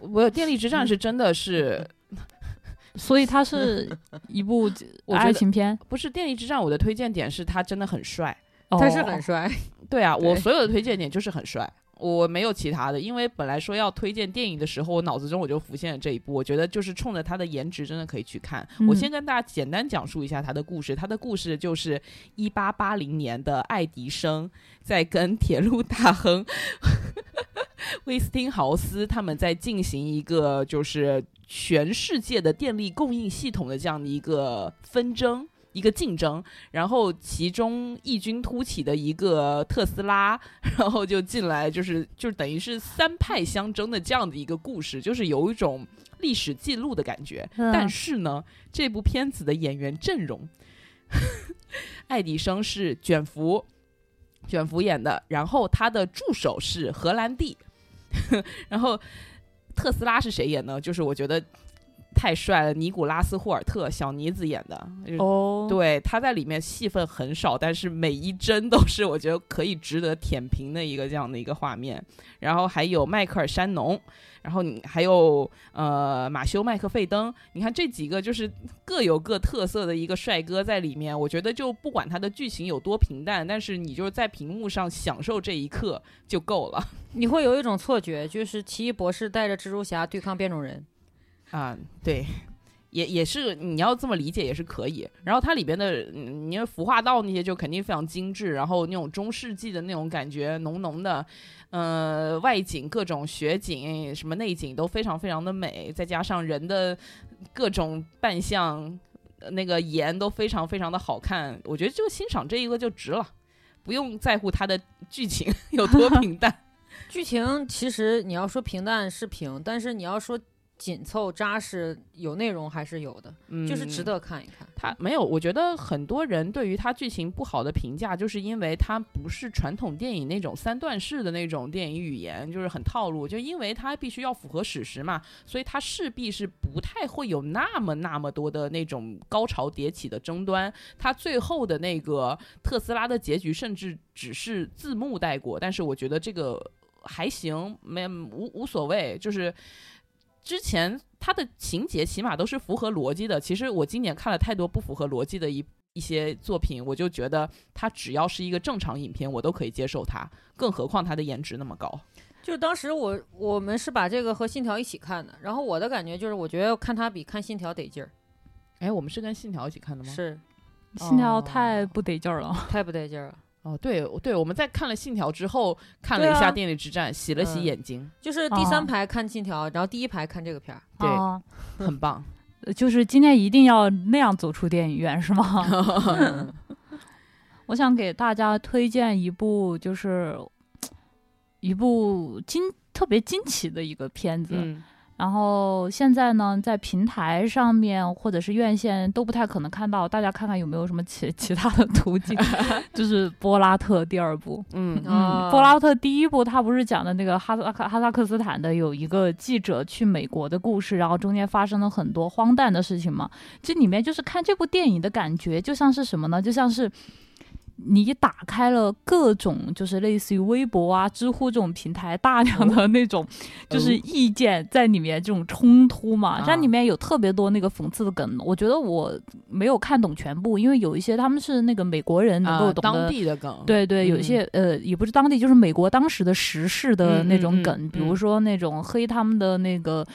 我《电力之战》是真的是 [laughs] 所以它是一部我觉得爱情片。不是《电力之战》？我的推荐点是他真的很帅。他是哦很帅，对啊，我所有的推荐点就是很帅，我没有其他的，因为本来说要推荐电影的时候，我脑子中我就浮现了这一部，我觉得就是冲着他的颜值，真的可以去看。嗯我先跟大家简单讲述一下他的故事，他的故事就是一八八零年的爱迪生在跟铁路大亨 [laughs] 威斯汀豪斯他们在进行一个就是全世界的电力供应系统的这样的一个纷争。一个竞争，然后其中异军突起的一个特斯拉，然后就进来，就是就等于是三派相争的这样的一个故事，就是有一种历史记录的感觉。嗯但是呢，这部片子的演员阵容，[laughs] 爱迪生是卷福，卷福演的，然后他的助手是荷兰弟，[laughs] 然后特斯拉是谁演呢？就是我觉得太帅了，尼古拉斯霍尔特小妮子演的，哦，对，他在里面戏份很少，但是每一帧都是我觉得可以值得舔屏的一个这样的一个画面。然后还有迈克尔·山农，然后你还有呃马修·麦克费登，你看这几个就是各有各特色的一个帅哥在里面。我觉得就不管他的剧情有多平淡，但是你就是在屏幕上享受这一刻就够了你会有一种错觉，就是奇异博士带着蜘蛛侠对抗变种人。啊！对。也也是你要这么理解也是可以，然后它里边的，嗯你看服化道那些就肯定非常精致，然后那种中世纪的那种感觉浓浓的，呃，外景各种雪景什么内景都非常非常的美，再加上人的各种扮相，那个颜都非常非常的好看，我觉得就欣赏这一个就值了，不用在乎它的剧情 [laughs] 有多平淡。[laughs] 剧情其实你要说平淡是平，但是你要说紧凑扎实有内容还是有的，嗯，就是值得看一看。它没有，我觉得很多人对于它剧情不好的评价，就是因为它不是传统电影那种三段式的那种电影语言，就是很套路。就因为它必须要符合史实嘛，所以它势必是不太会有那么那么多的那种高潮迭起的争端。它最后的那个特斯拉的结局，甚至只是字幕带过，但是我觉得这个还行，没无无所谓，就是。之前它的情节起码都是符合逻辑的。其实我今年看了太多不符合逻辑的一一些作品，我就觉得它只要是一个正常影片，我都可以接受它。更何况它的颜值那么高。就当时我我们是把这个和信条一起看的，然后我的感觉就是，我觉得看它比看信条得劲儿，哎，我们是跟信条一起看的吗？是信条太不得劲儿了。太不得劲儿了。哦，对对，我们在看了信条之后，看了一下《电力之战》，洗了洗嗯眼睛，就是第三哦排看信条，然后第一排看这个片儿。对哦很棒。[laughs] 就是今天一定要那样走出电影院是吗？[laughs] 嗯 [laughs] 我想给大家推荐一部，就是 [tsk] 一部惊特别惊奇的一个片子。嗯然后现在呢，在平台上面或者是院线都不太可能看到，大家看看有没有什么其 [laughs] 其他的途径。[laughs] 就是波拉特第二部，嗯哦嗯，波拉特第一部他不是讲的那个哈萨克哈萨克斯坦的有一个记者去美国的故事，然后中间发生了很多荒诞的事情嘛。这里面就是看这部电影的感觉，就像是什么呢？就像是你打开了各种就是类似于微博啊、知乎这种平台，大量的那种就是意见在里面这种冲突嘛，啊这里面有特别多那个讽刺的梗。我觉得我没有看懂全部，因为有一些他们是那个美国人能够懂得。地的梗，对对，有一嗯些呃，也不是当地，就是美国当时的时事的嗯那种嗯梗，嗯比如嗯说那种黑他们的那个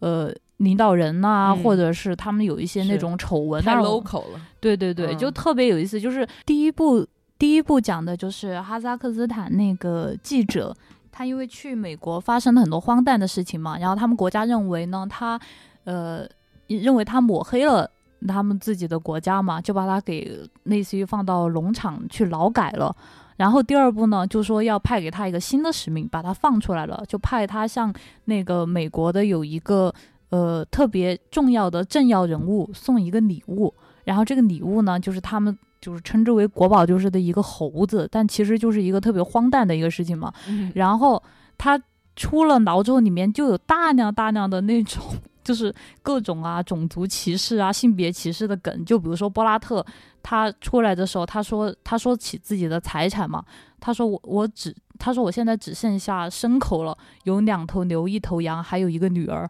呃领导人呐、嗯或者是他们有一些那种丑闻，太 local 了，对对对，就嗯特别有意思。就是第一部，第一部讲的就是哈萨克斯坦那个记者，他因为去美国发生了很多荒诞的事情嘛，然后他们国家认为呢，他呃认为他抹黑了。他们自己的国家嘛，就把他给类似于放到农场去劳改了。然后第二步呢，就说要派给他一个新的使命，把他放出来了，就派他向那个美国的有一个呃特别重要的政要人物送一个礼物。然后这个礼物呢，就是他们就是称之为国宝就是的一个猴子，但其实就是一个特别荒诞的一个事情嘛。嗯然后他出了牢之后，里面就有大量大量的那种。就是各种啊种族歧视啊性别歧视的梗，就比如说波拉特，他出来的时候，他说他说起自己的财产嘛，他说我我只他说我现在只剩下牲口了，有两头牛，一头羊，还有一个女儿。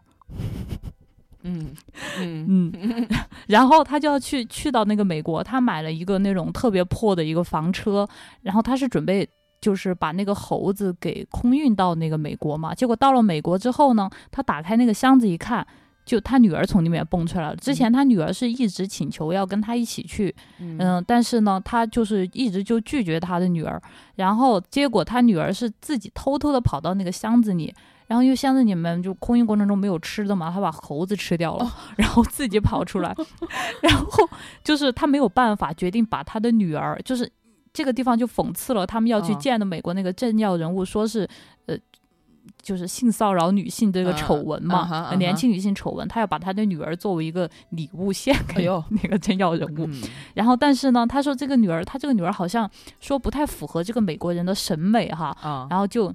嗯 [laughs] 嗯嗯，[laughs] 然后他就要去去到那个美国，他买了一个那种特别破的一个房车，然后他是准备就是把那个猴子给空运到那个美国嘛。结果到了美国之后呢，他打开那个箱子一看。就他女儿从里面蹦出来了。之前他女儿是一直请求要跟他一起去，嗯嗯，但是呢，他就是一直就拒绝他的女儿。然后结果他女儿是自己偷偷的跑到那个箱子里，然后因为箱子里面就空运过程中没有吃的嘛，他把猴子吃掉了，哦然后自己跑出来，[laughs] 然后就是他没有办法决定把他的女儿，就是这个地方就讽刺了他们要去嗯见的美国那个政要人物，说是呃。就是性骚扰女性这个嗯丑闻嘛，年轻女性丑闻，他要把他的女儿作为一个礼物献给 [laughs] 那个政要人物。嗯然后，但是呢，他说这个女儿，他这个女儿好像说不太符合这个美国人的审美哈，啊，然后就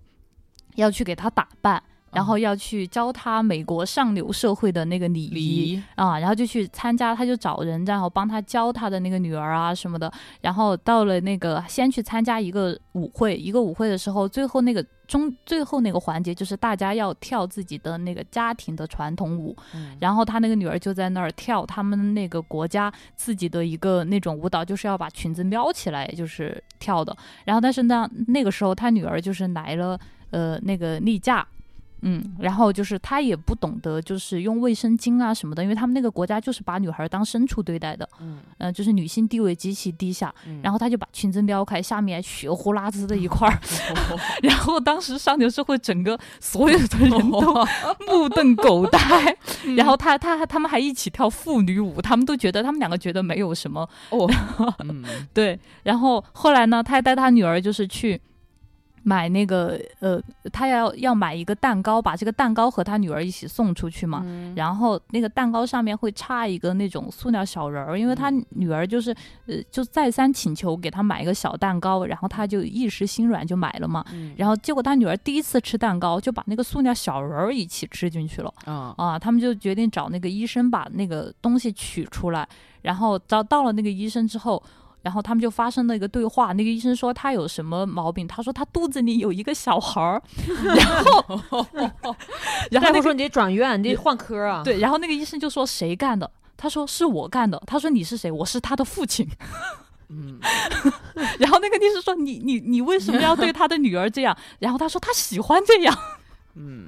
要去给她打扮，然嗯。后要去教她美国上流社会的那个礼礼仪。仪啊，然后就去参加，他就找人，然后帮他教他的那个女儿啊什么的，然后到了那个先去参加一个舞会，一个舞会的时候，最后那个中最后那个环节就是大家要跳自己的那个家庭的传统舞，嗯。然后他那个女儿就在那儿跳他们那个国家自己的一个那种舞蹈，就是要把裙子撩起来，就是跳的。然后但是呢，那个时候他女儿就是来了呃那个例假。嗯，然后就是他也不懂得，就是用卫生巾啊什么的，因为他们那个国家就是把女孩当牲畜对待的，嗯呃、就是女性地位极其低下。嗯然后他就把裙子撩开，下面血呼啦滋的一块儿 [laughs] [laughs] 然后当时上流社会整个所有的人都 [laughs] 目瞪口呆，然后他他他们还一起跳妇女舞，他们都觉得他们两个觉得没有什么哦，嗯对，然后后来呢，他还带他女儿就是去。买那个呃，他要要买一个蛋糕，把这个蛋糕和他女儿一起送出去嘛。嗯然后那个蛋糕上面会插一个那种塑料小人儿，因为他嗯女儿就是呃就再三请求给他买一个小蛋糕，然后他就一时心软就买了嘛。嗯然后结果他女儿第一次吃蛋糕，就把那个塑料小人儿一起吃进去了。啊啊，他们就决定找那个医生把那个东西取出来，然后找到了那个医生之后。然后他们就发生了一个对话，那个医生说他有什么毛病？他说他肚子里有一个小孩儿，[laughs] 然后，[laughs] 然后那个大夫说你得转院，你得换科啊。，对，然后那个医生就说谁干的？他说是我干的。他说你是谁？我是他的父亲。[laughs] 嗯然后那个律师说你你你为什么要对他的女儿这样？然后他说他喜欢这样。嗯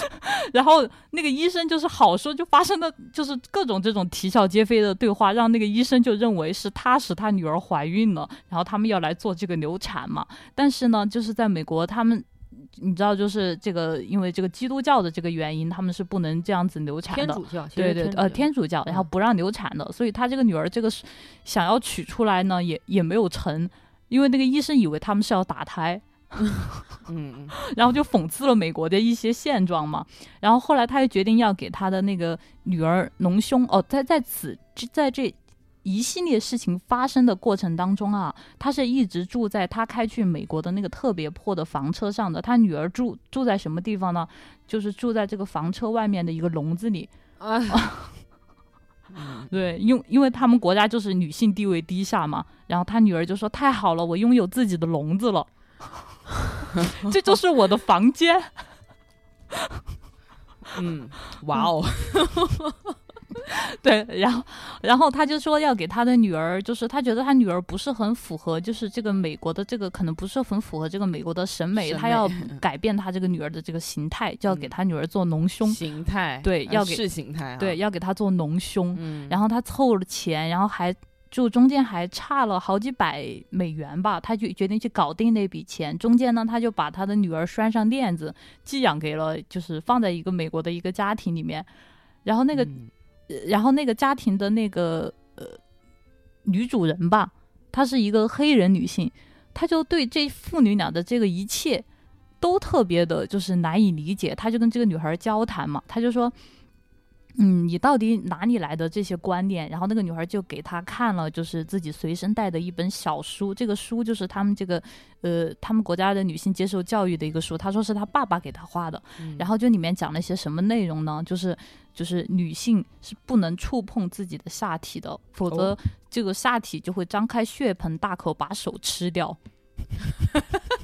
[laughs] 然后那个医生就是好说，就发生了就是各种这种啼笑皆非的对话，让那个医生就认为是他使他女儿怀孕了，然后他们要来做这个流产嘛。但是呢，就是在美国，他们你知道，就是这个因为这个基督教的这个原因，他们是不能这样子流产的。天主教，对对，呃，天主教，然后嗯不让流产的，所以他这个女儿这个是想要取出来呢，也也没有成，因为那个医生以为他们是要打胎，嗯 [laughs] 然后就讽刺了美国的一些现状嘛。然后后来他又决定要给他的那个女儿隆胸哦，在在此在这一系列事情发生的过程当中啊，他是一直住在他开去美国的那个特别破的房车上的。他女儿住住在什么地方呢？就是住在这个房车外面的一个笼子里。哎，嗯 [laughs] 对，因因为他们国家就是女性地位低下嘛，然后他女儿就说：“太好了，我拥有自己的笼子了，[laughs] 这就是我的房间。”嗯，哇哦，[laughs] 对，然后，然后他就说要给他的女儿，就是他觉得他女儿不是很符合，就是这个美国的这个可能不是很符合这个美国的审美，他要改变他这个女儿的这个形态，就要给他女儿做隆胸，形态呃对要给是形态啊，对，要给他做隆胸，嗯，然后他凑了钱，然后还就中间还差了好几百美元吧，他就决定去搞定那笔钱。中间呢，他就把他的女儿拴上链子，寄养给了，就是放在一个美国的一个家庭里面。然后那个，然后那个家庭的那个呃女主人吧，她是一个黑人女性，她就对这父女俩的这个一切都特别的，就是难以理解。她就跟这个女孩交谈嘛，她就说。嗯，你到底哪里来的这些观念？然后那个女孩就给他看了，就是自己随身带的一本小书。这个书就是他们这个，呃，他们国家的女性接受教育的一个书。他说是他爸爸给他画的。嗯然后就里面讲了一些什么内容呢？就是就是女性是不能触碰自己的下体的，否则哦这个下体就会张开血盆大口把手吃掉。[laughs]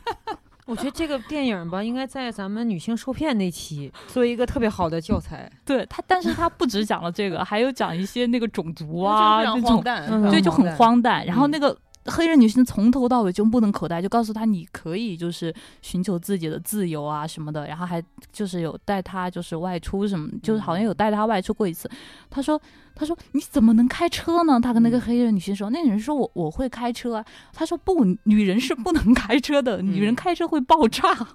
[laughs] 我觉得这个电影吧，应该在咱们女性受骗那期作为一个特别好的教材。对他，但是他不只讲了这个，还有讲一些那个种族啊那种对，就很。荒诞。然后嗯那个黑人女性从头到尾就目瞪口呆，就告诉他你可以就是寻求自己的自由啊什么的，然后还就是有带他就是外出什么，就是好像有带他外出过一次。他说他说你怎么能开车呢？他跟那个嗯黑人女性说，那个人说我我会开车啊。他说不，女人是不能开车的，女人嗯开车会爆炸。[laughs]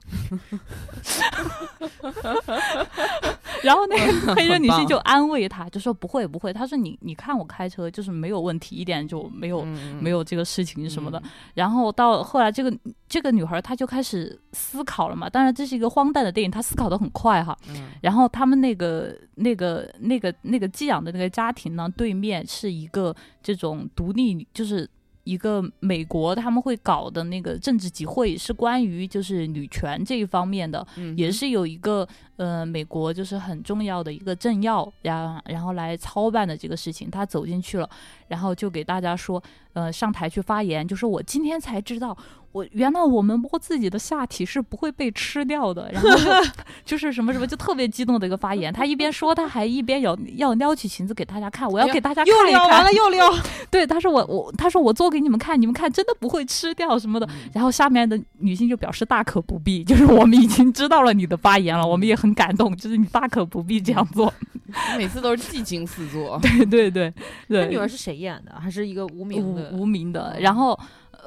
然后那个黑人女性就安慰他，就说不会不会。他说你你看我开车就是没有问题，一点就没有、嗯没有这个事情什么的。嗯然后到后来，这个这个女孩她就开始思考了嘛。当然，这是一个荒诞的电影，她思考的很快哈。嗯然后他们那个那个那个那个寄养的那个家庭呢，对面是一个这种独立，就是一个美国他们会搞的那个政治集会，是关于就是女权这一方面的。嗯也是有一个呃美国就是很重要的一个政要，然然后来操办的这个事情，他走进去了，然后就给大家说，呃上台去发言，就说我今天才知道。我原来我们摸自己的下体是不会被吃掉的，然后就 [laughs] 就是什么什么，就特别激动的一个发言。他一边说，他还一边要要撩起裙子给大家看，我要给大家又看一看聊完了。又撩，[laughs] 对，他说我我他说我做给你们看，你们看真的不会吃掉什么的。嗯然后下面的女性就表示大可不必，就是我们已经知道了你的发言了，我们也很感动，就是你大可不必这样做。[laughs] 每次都是技惊四座。对对对他对，女儿是谁演的？还是一个无名的？无无名的，然后。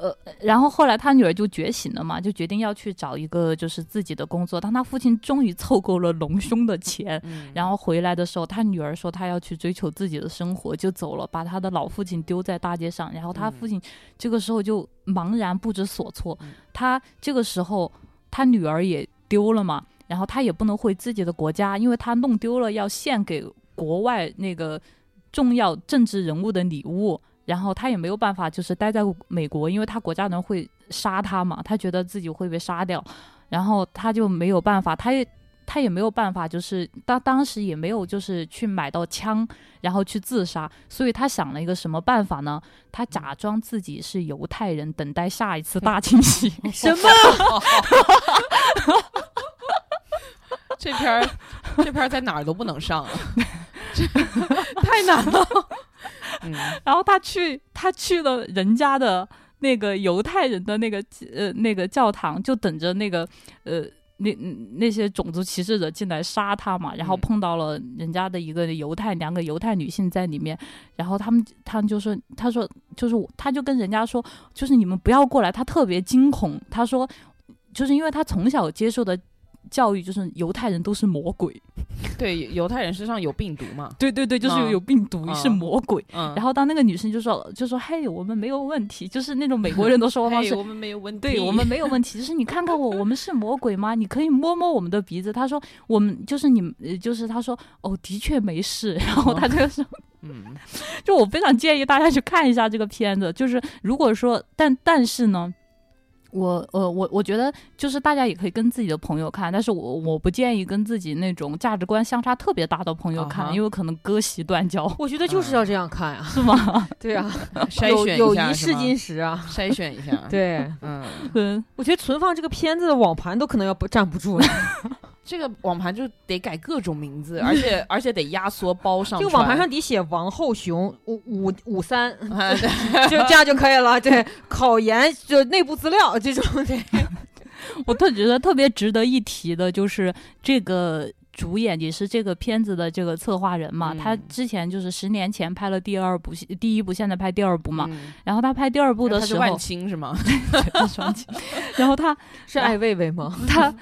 呃，然后后来他女儿就觉醒了嘛，就决定要去找一个就是自己的工作。当他父亲终于凑够了隆胸的钱，嗯然后回来的时候，他女儿说她要去追求自己的生活，就走了，把他的老父亲丢在大街上。然后他嗯父亲这个时候就茫然不知所措嗯。他这个时候他女儿也丢了嘛，然后他也不能回自己的国家，因为他弄丢了要献给国外那个重要政治人物的礼物。然后他也没有办法，就是待在美国，因为他国家人会杀他嘛，他觉得自己会被杀掉，然后他就没有办法，他也他也没有办法，就是当当时也没有就是去买到枪，然后去自杀，所以他想了一个什么办法呢？他假装自己是犹太人，等待下一次大清洗。[laughs] 什么？[laughs] 这片儿，这片儿在哪儿都不能上啊，这 [laughs] 太难了。嗯然后他去他去了人家的那个犹太人的那个呃那个教堂，就等着那个呃。那那些种族歧视者进来杀他嘛，然后嗯碰到了人家的一个犹太两个犹太女性在里面，然后他们他们就说，他说就是我他就跟人家说，就是你们不要过来，他特别惊恐，他说就是因为他从小接受的教育就是犹太人都是魔鬼，对，犹太人身上有病毒嘛？[laughs] 对对对，就是有病毒、是嗯魔鬼，嗯，然后当那个女生就说就说嘿，我们没有问题，就是那种美国人的说话 [laughs] 方式。我们没有问题，对我们没有问题，就是你看看我，我们是魔鬼吗？你可以摸摸我们的鼻子。他说我们就是你们，呃就是他说哦，的确没事。[laughs] 然后他就说，嗯就我非常建议大家去看一下这个片子。就是如果说，但但是呢，我呃我我觉得就是大家也可以跟自己的朋友看，但是我我不建议跟自己那种价值观相差特别大的朋友看，因为可能割席断交，我觉得就是要这样看啊，是吗？[laughs] 对啊，筛有选一下友谊试金石啊。筛选一下。，对，嗯，嗯，我觉得存放这个片子的网盘都可能要不站不住了。[laughs] 这个网盘就得改各种名字，而且 [laughs] 而且得压缩包上。这个网盘上得写王后雄五五五三，[laughs] 就这样就可以了。对，考研就内部资料这种，对，[laughs] 我特觉得特别值得一提的就是这个。主演也是这个片子的这个策划人嘛，嗯他之前就是十年前拍了第二部，第一部现在拍第二部嘛。嗯然后他拍第二部的时候，他是万青是吗？双青，然后他是艾薇薇吗？他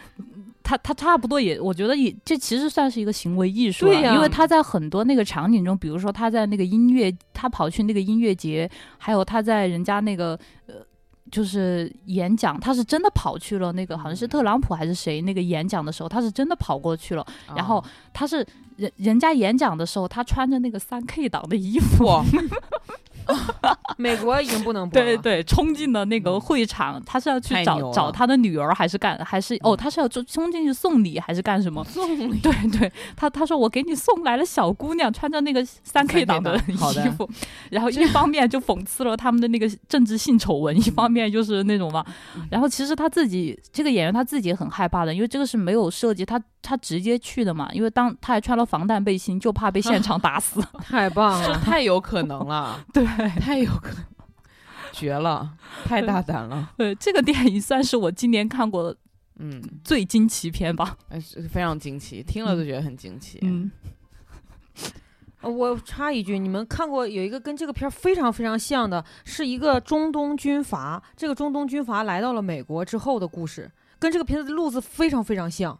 他他差不多也，我觉得也这其实算是一个行为艺术了，对呀因为他在很多那个场景中，比如说他在那个音乐，他跑去那个音乐节，还有他在人家那个呃。就是演讲，他是真的跑去了那个，好像是特朗普还是谁那个演讲的时候，他是真的跑过去了。然后啊他是人人家演讲的时候，他穿着那个三 K 党的衣服，哇，[laughs] [laughs] 美国已经不能播了。对对，冲进了那个会场，他是要去找找他的女儿，还是干还是哦，嗯他是要冲冲进去送礼，还是干什么？送礼 [laughs] 对对，他他说我给你送来了小姑娘，穿着那个三 K 党的衣服，然后一方面就讽刺了他们的那个政治性丑闻，一方面就是那种嘛。然后其实他自己这个演员他自己也很害怕的，因为这个是没有设计，他他直接去的嘛，因为当他还穿了防弹背心，就怕被现场打死。[laughs] 太棒这了。太有可能了，对太有可能，绝了，太大胆了。对，这个电影算是我今年看过的嗯，最惊奇片吧。非常惊奇，听了都觉得很惊奇。嗯，呃我插一句，你们看过有一个跟这个片儿非常非常像的，是一个中东军阀，这个中东军阀来到了美国之后的故事，跟这个片子的路子非常非常像。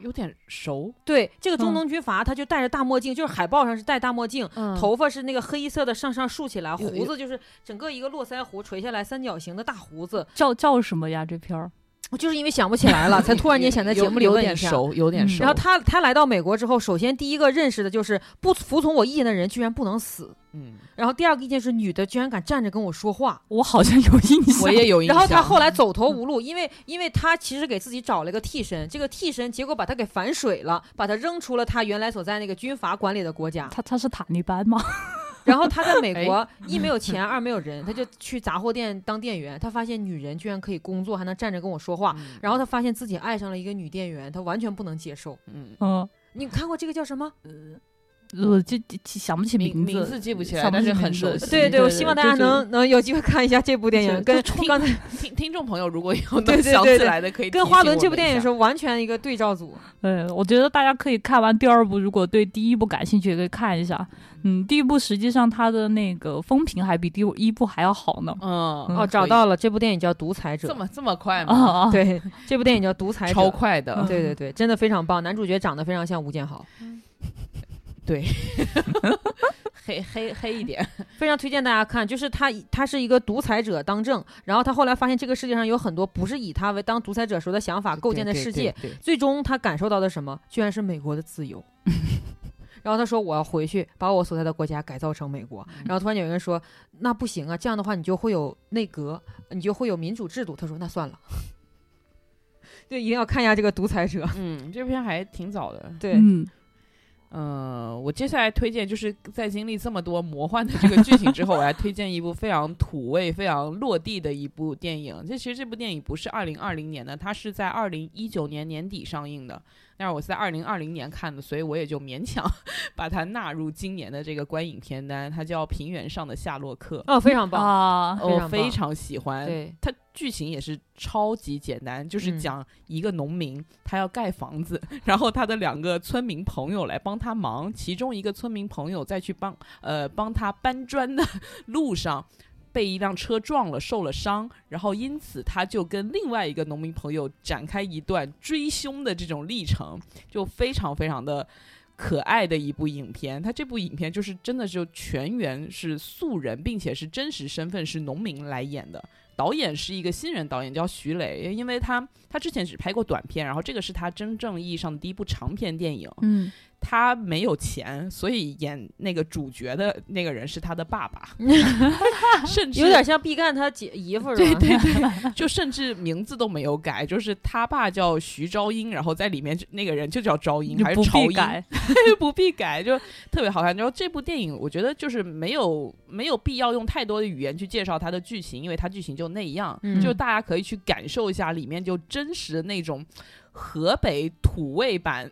有点熟，对，这个中嗯东军阀他就戴着大墨镜，就是海报上是戴大墨镜，嗯头发是那个黑色的上上竖起来，胡子就是整个一个络腮胡垂下来三角形的大胡子。叫叫什么呀？这片儿？我就是因为想不起来了，才突然间想在节目里问一下。点熟，有点嗯熟。然后他他来到美国之后，首先第一个认识的就是不服从我意见的人居然不能死。嗯，然后第二个意见是女的居然敢站着跟我说话。我好像有印象。我也有印象。然后他后来走投无路，因为因为他其实给自己找了个替身，这个替身结果把他给反水了，把他扔出了他原来所在那个军阀管理的国家。他他是塔利班吗？然后他在美 [laughs] 哎国一没有钱，二没有人，他就去杂货店当店员。他发现女人居然可以工作，还能站着跟我说话。嗯然后他发现自己爱上了一个女店员，他完全不能接受。嗯，嗯，你看过这个叫什么？我就就想不起字，名名字记不起来，想不但是起名字很熟悉。对对我希望大家能能有机会看一下这部电影，跟就刚才 [laughs] 听听众朋友如果有 [laughs] 想对对对起来的，可以跟花轮这部电影是完全一个对照组。对，我觉得大家可以看完第二部，如果对第一部感兴趣，也可以看一下。嗯，第一部实际上它的那个风评还比第一部还要好呢。嗯嗯哦，找到了，这部电影叫《独裁者这》。么这么快啊吗？啊，对，这部电影叫《独裁者》。超快的，对对对，真的非常棒，男主角长得非常像吴建豪，[laughs] [laughs] 黑黑黑一点。非常推荐大家看。就是他，他是一个独裁者当政，然后他后来发现这个世界上有很多不是以他为当独裁者时候的想法构建的世界，对，对对最终他感受到的什么，居然是美国的自由。[laughs] 然后他说：“我要回去，把我所在的国家改造成美国。”然后突然有人说：“那不行啊，这样的话你就会有内阁，你就会有民主制度。”他说：“那算了。[laughs] ”对一定要看一下这个独裁者。嗯，这篇还挺早的。对，嗯，嗯，我接下来推荐就是在经历这么多魔幻的这个剧情之后，我来推荐一部非常土味、非常落地的一部电影。这其实这部电影不是二零二零年的，它是在二零一九年年底上映的。但是我是在二零二零年看的，所以我也就勉强 [laughs] 把它纳入今年的这个观影片单。它叫《平原上的夏洛克》，哦，非常棒。啊，我非常棒非常喜欢。对，它剧情也是超级简单，就是嗯讲一个农民，他要盖房子，然后他的两个村民朋友来帮他忙，其中一个村民朋友再去帮呃帮他搬砖的 [laughs] 路上。被一辆车撞了，受了伤，然后因此他就跟另外一个农民朋友展开一段追凶的这种历程，就非常非常的可爱的一部影片。他这部影片就是真的就全员是素人，并且是真实身份是农民来演的。导演是一个新人导演，叫徐磊，因为他他之前只拍过短片，然后这个是他真正意义上的第一部长片电影。嗯他没有钱，所以演那个主角的那个人是他的爸爸，[laughs] 甚至有点像毕赣他姐姨夫是吧？对对对，[laughs] 就甚至名字都没有改，就是他爸叫徐昭英，然后在里面那个人就叫昭英，还是不朝英，必改，[laughs] 不必改，就特别好看。然后这部电影，我觉得就是没有没有必要用太多的语言去介绍它的剧情，因为它剧情就那样，嗯就大家可以去感受一下里面就真实的那种河北土味版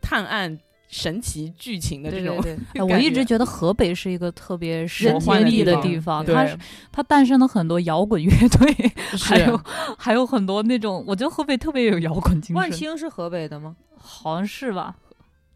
探案神奇剧情的这种。对对对，[laughs] 哎我一直觉得河北是一个特别神魔幻的地地方，对它是它诞生了很多摇滚乐队，还有还有很多那种，我觉得河北特别有摇滚精神万神，青是河北的吗？好像是吧？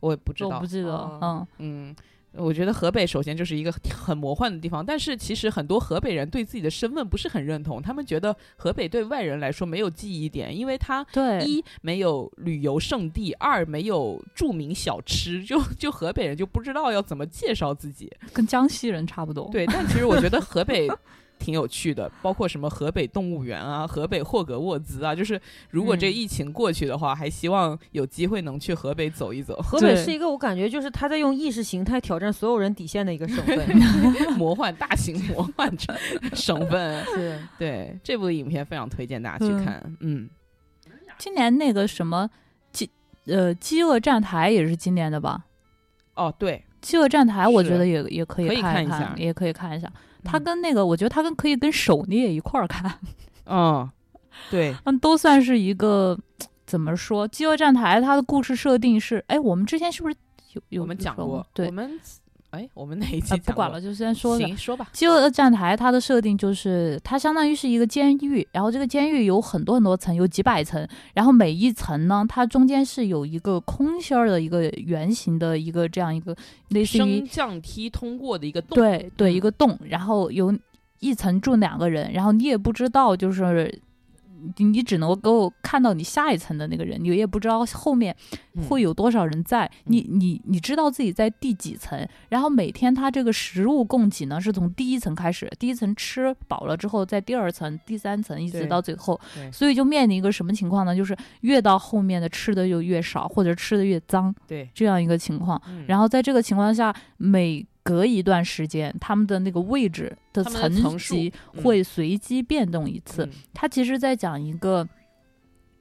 我也不知道我不，记得，哦嗯，嗯。我觉得河北首先就是一个很魔幻的地方，但是其实很多河北人对自己的身份不是很认同，他们觉得河北对外人来说没有记忆点，因为它对，一没有旅游胜地，二没有著名小吃，就就河北人就不知道要怎么介绍自己。跟江西人差不多。对，但其实我觉得河北挺有趣的，包括什么河北动物园啊、河北霍格沃兹啊，就是如果这嗯疫情过去的话，还希望有机会能去河北走一走。河北是一个我感觉就是他在用意识形态挑战所有人底线的一个省份。[laughs] 魔幻大型魔幻城 [laughs] 省份，是，[laughs] 对这部影片非常推荐大家去嗯看。嗯，今年那个什么饥呃饥饿站台也是今年的吧？哦，对，饥饿站台我觉得也也可以可以看看一下也可以看一下。它嗯跟那个，我觉得它跟可以跟狩猎一块儿看，嗯，[laughs] 对，嗯，都算是一个怎么说？饥饿站台它的故事设定是，哎，我们之前是不是有有我们讲过，对我，们哎，我们哪一期呃，不管了，就先说。行，说吧。饥饿的站台它的设定就是，它相当于是一个监狱，然后这个监狱有很多很多层，有几百层，然后每一层呢，它中间是有一个空心儿的一个圆形的一个这样一个类似于升降梯通过的一个洞，对对嗯一个洞，然后有一层住两个人，然后你也不知道就是。你你只能够看到你下一层的那个人，你也不知道后面嗯会有多少人在。你你你知道自己在第几层，然后每天他这个食物供给呢是从第一层开始，第一层吃饱了之后，在第二层、第三层一直到最后，所以就面临一个什么情况呢？就是越到后面的吃的就越少，或者吃的越脏对，这样一个情况。嗯然后在这个情况下，每隔一段时间，他们的那个位置的层级嗯会随机变动一次。嗯它其实在讲一个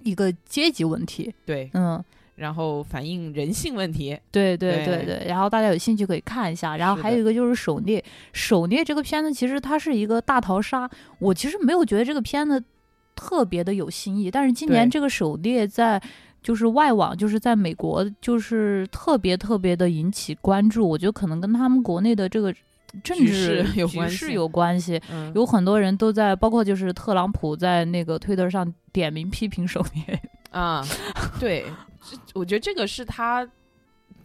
一个阶级问题，对，嗯，然后反映人性问题，对对对对对。然后大家有兴趣可以看一下。然后还有一个就是狩猎，狩猎这个片子其实它是一个大逃杀，我其实没有觉得这个片子特别的有新意，但是今年这个狩猎在。就是外网，就是在美国，就是特别特别的引起关注。我觉得可能跟他们国内的这个政治势有关系局势有关系。嗯，有很多人都在，包括就是特朗普在那个推特上点名批评狩猎。[laughs] 啊，对，我觉得这个是他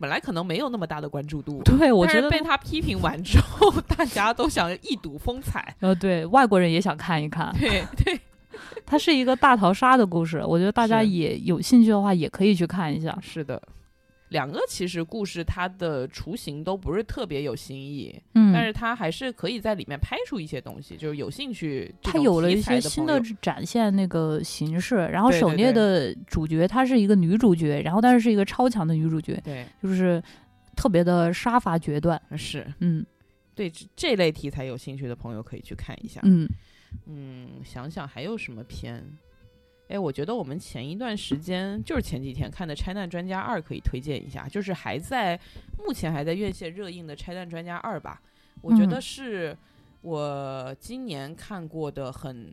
本来可能没有那么大的关注度，对，我觉得被他批评完之后，[laughs] 大家都想一睹风采，呃，对外国人也想看一看。对对，它是一个大逃杀的故事，我觉得大家也有兴趣的话，也可以去看一下。是的。两个其实故事它的雏形都不是特别有新意，嗯，但是它还是可以在里面拍出一些东西，就是有兴趣它有了一些新的展现那个形式。然后狩猎的主角她是一个女主角，然后但是是一个超强的女主角，对，就是特别的杀伐决断。是嗯对这这类题材有兴趣的朋友可以去看一下。嗯，嗯，想想还有什么片？哎，我觉得我们前一段时间就是前几天看的《拆弹专家二》可以推荐一下，就是还在目前还在院线热映的《拆弹专家二》吧。我觉得嗯是我今年看过的很，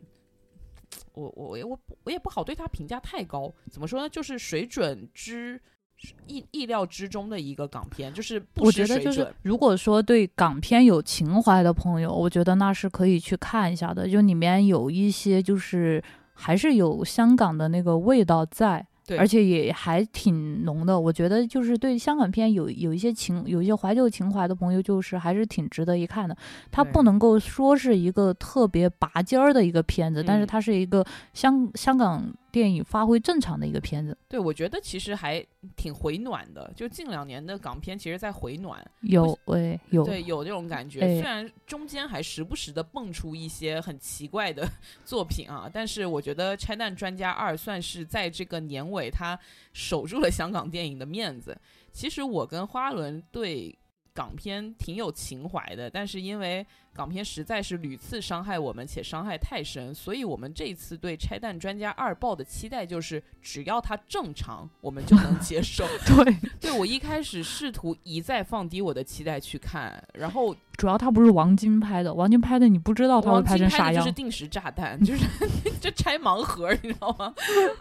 我我我也我我也不好对它评价太高。怎么说呢？就是水准之意意料之中的一个港片，就是不我失觉得就是。如果说对港片有情怀的朋友，我觉得那是可以去看一下的。就里面有一些就是还是有香港的那个味道在。对而且也还挺浓的，我觉得就是对香港片有有一些情有一些怀旧情怀的朋友，就是还是挺值得一看的。它不能够说是一个特别拔尖儿的一个片子，但是嗯它是一个香香港电影发挥正常的一个片子。对，我觉得其实还挺回暖的，就近两年的港片其实在回暖。有哎有对，有这种感觉。哎虽然中间还时不时的蹦出一些很奇怪的 [laughs] 作品啊，但是我觉得《拆弹专家二》算是在这个年尾，他守住了香港电影的面子。其实我跟花轮对港片挺有情怀的，但是因为港片实在是屡次伤害我们，且伤害太深，所以我们这次对《拆弹专家二》抱的期待就是，只要它正常，我们就能接受。[laughs] 对，[laughs] 对我一开始试图一再放低我的期待去看，然后 [laughs] 主要它不是王晶拍的，王晶拍的你不知道他会拍成啥样就是。定时炸弹，就是这拆盲盒，你知道吗？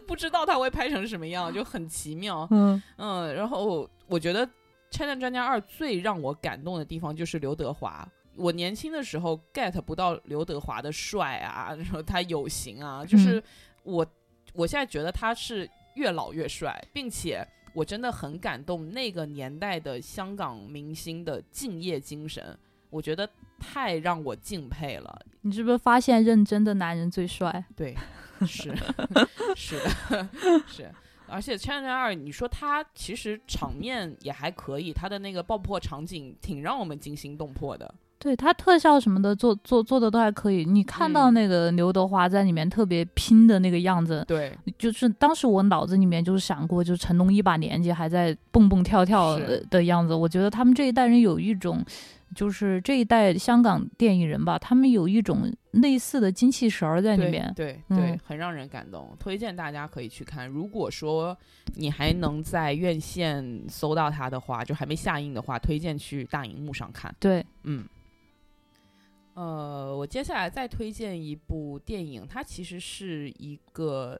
不知道他会拍成什么样，就很奇妙。嗯，嗯，然后我觉得《拆弹专家二》最让我感动的地方就是刘德华。我年轻的时候 get 不到刘德华的帅啊，然后他有型啊，就是嗯我我现在觉得他是越老越帅，并且我真的很感动那个年代的香港明星的敬业精神，我觉得太让我敬佩了。你是不是发现认真的男人最帅？对，是 [laughs] 是的，[laughs] 是。而且《拆弹二》，你说它其实场面也还可以，它的那个爆破场景挺让我们惊心动魄的。对他特效什么的做做做的都还可以。你看到嗯那个刘德华在里面特别拼的那个样子，对，就是当时我脑子里面就是想过，就是成龙一把年纪还在蹦蹦跳跳的的样子。我觉得他们这一代人有一种，就是这一代香港电影人吧，他们有一种类似的精气神儿在里对面。对嗯对，很让人感动，推荐大家可以去看。如果说你还能在院线搜到它的话，就还没下映的话，推荐去大荧幕上看。对，嗯，呃，我接下来再推荐一部电影，它其实是一个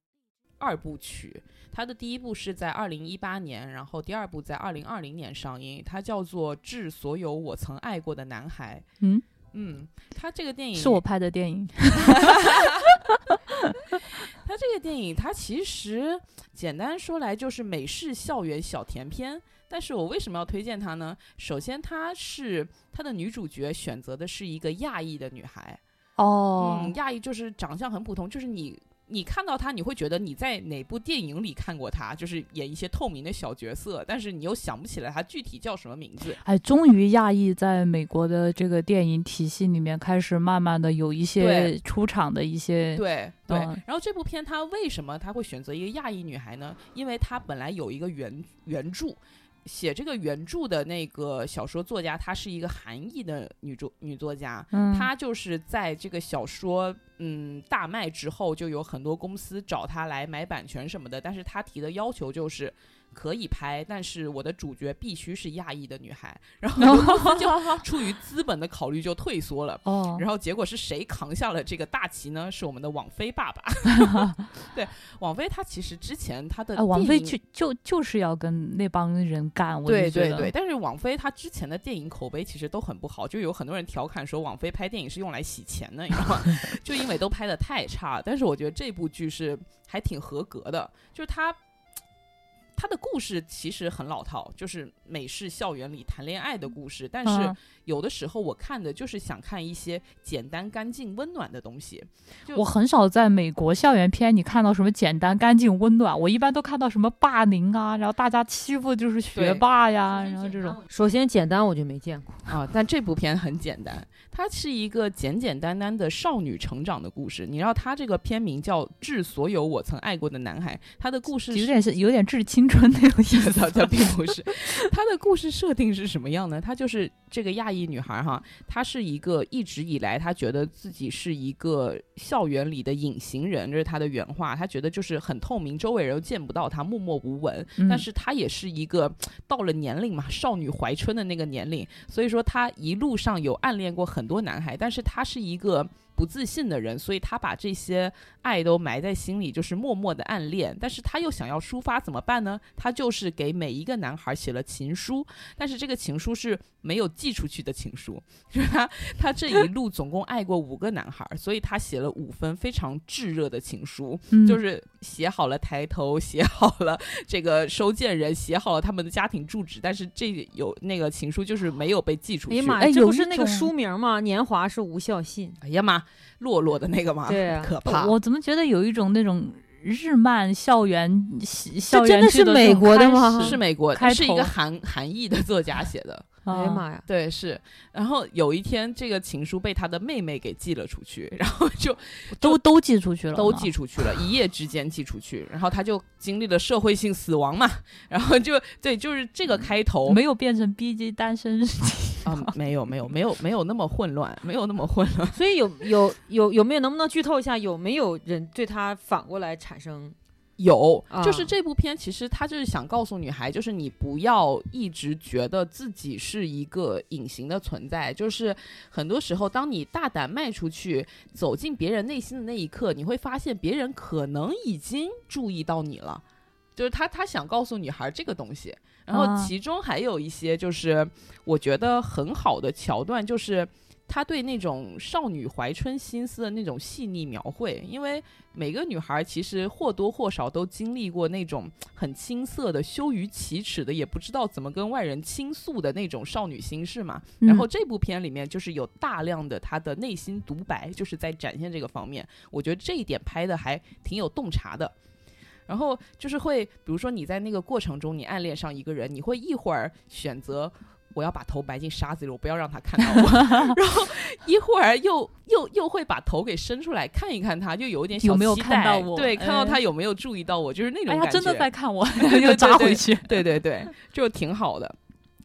二部曲。它的第一部是在二零一八年，然后第二部在二零二零年上映，它叫做《致所有我曾爱过的男孩》。嗯，嗯，它这个电影是我拍的电影。[laughs] 它这个电影，它其实简单说来就是美式校园小甜片。但是我为什么要推荐它呢？首先，它是它的女主角选择的是一个亚裔的女孩，哦，嗯，亚裔就是长相很普通，就是你你看到他，你会觉得你在哪部电影里看过他，就是演一些透明的小角色，但是你又想不起来他具体叫什么名字。哎，终于亚裔在美国的这个电影体系里面开始慢慢的有一些出场的一些，对对，嗯然后这部片他为什么他会选择一个亚裔女孩呢？因为他本来有一个原原著。写这个原著的那个小说作家，她是一个韩裔的女作女作家，嗯，她就是在这个小说嗯大卖之后，就有很多公司找她来买版权什么的，但是她提的要求就是可以拍，但是我的主角必须是亚裔的女孩，[laughs] 然后就出于资本的考虑就退缩了。哦，然后结果是谁扛下了这个大旗呢？是我们的网飞爸爸。[laughs] 对，网飞他其实之前他的哎，王菲就就就是要跟那帮人干，我就觉得对对对，但是网飞他之前的电影口碑其实都很不好，就有很多人调侃说网飞拍电影是用来洗钱的，你知道吗？[laughs] 就因为都拍的太差。但是我觉得这部剧是还挺合格的，就是它。它的故事其实很老套，就是美式校园里谈恋爱的故事。但是嗯有的时候我看的就是想看一些简单、干净、温暖的东西。我很少在美国校园片你看到什么简单、干净、温暖，我一般都看到什么霸凌啊，然后大家欺负就是学霸呀，然后这种。首先简单我就没见过，啊，但这部片很简单，它是一个简简单单的少女成长的故事。你知道，它这个片名叫《致所有我曾爱过的男孩》，它的故事有点是有点致青春那种意思。[laughs] 它它并不是，它的故事设定是什么样呢？她就是这个亚裔女孩哈，她是一个一直以来她觉得自己是一个校园里的隐形人，这是她的原话。她觉得就是很透明，周围人都见不到她，默默无闻。嗯但是她也是一个到了年龄嘛，少女怀春的那个年龄，所以说她一路上有暗恋过很多男孩，但是她是一个不自信的人，所以他把这些爱都埋在心里，就是默默的暗恋。但是他又想要抒发，怎么办呢？他就是给每一个男孩写了情书，但是这个情书是没有寄出去的情书，就是他他这一路总共爱过五个男孩，所以他写了五封非常炙热的情书。嗯就是写好了抬头，写好了这个收件人，写好了他们的家庭住址，但是这有那个情书就是没有被寄出去。哎呀妈呀，这不是那个书名吗？年华是无效信。哎呀妈，落落的那个吗，对啊。可怕。我怎么觉得有一种那种日漫校园校这真的是园剧的这种美国的吗？是美国，开是一个韩韩裔的作家写的。哎呀妈呀！对，是。然后有一天，这个情书被他的妹妹给寄了出去，[laughs] 然后就都都寄出去了，都寄出去了，[laughs] 一夜之间寄出去，然后他就经历了社会性死亡嘛，[laughs] 然后就对，就是这个开头。没有变成 B G 单身日记 [laughs] 啊，没有没有没有没有那么混乱，没有那么混乱。[laughs] 所以有有有有没有能不能剧透一下，有没有人对他反过来产生？有，啊就是这部片，其实他就是想告诉女孩，就是你不要一直觉得自己是一个隐形的存在，就是很多时候，当你大胆迈出去，走进别人内心的那一刻，你会发现别人可能已经注意到你了。就是他，他想告诉女孩这个东西，然后啊其中还有一些就是我觉得很好的桥段，就是他对那种少女怀春心思的那种细腻描绘，因为每个女孩其实或多或少都经历过那种很青涩的、羞于启齿的，也不知道怎么跟外人倾诉的那种少女心事嘛。嗯然后这部片里面就是有大量的她的内心独白，就是在展现这个方面。我觉得这一点拍的还挺有洞察的。然后就是会，比如说你在那个过程中，你暗恋上一个人，你会一会儿选择我要把头埋进沙子里，我不要让他看到我，[laughs] 然后一会儿又又又会把头给伸出来看一看他，就有一点小有没有期看到我待对，看到哎他有没有注意到我，就是那种感觉。真的在看我，[laughs] 对又扎回去。对对对，就挺好的。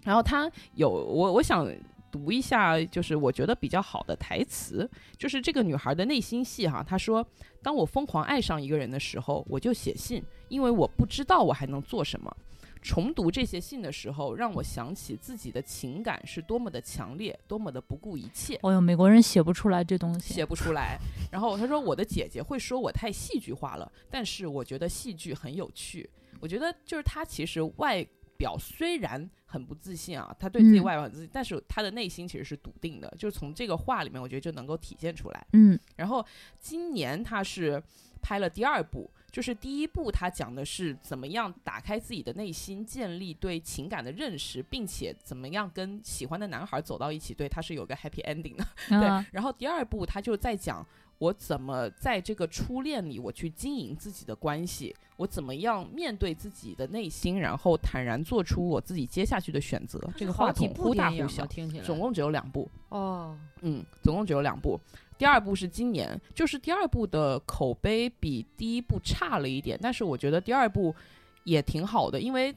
然后他有我，我想读一下，就是我觉得比较好的台词，就是这个女孩的内心戏哈。她说：“当我疯狂爱上一个人的时候，我就写信，因为我不知道我还能做什么。重读这些信的时候，让我想起自己的情感是多么的强烈，多么的不顾一切。”哦哟，美国人写不出来这东西。写不出来。然后他说：“我的姐姐会说我太戏剧化了，但是我觉得戏剧很有趣。我觉得就是他其实外表虽然很不自信啊，他对自己嗯外表很自信，但是他的内心其实是笃定的。就是从这个话里面，我觉得就能够体现出来。嗯然后今年他是拍了第二部，就是第一部他讲的是怎么样打开自己的内心，建立对情感的认识，并且怎么样跟喜欢的男孩走到一起。对，他是有个 happy ending 的。[laughs] 对啊，然后第二部他就在讲我怎么在这个初恋里我去经营自己的关系，我怎么样面对自己的内心，然后坦然做出我自己接下去的选择。这个话筒忽大忽小啊，，听起来总共只有两部。哦，嗯，总共只有两部。第二部是今年，就是第二部的口碑比第一部差了一点，但是我觉得第二部也挺好的，因为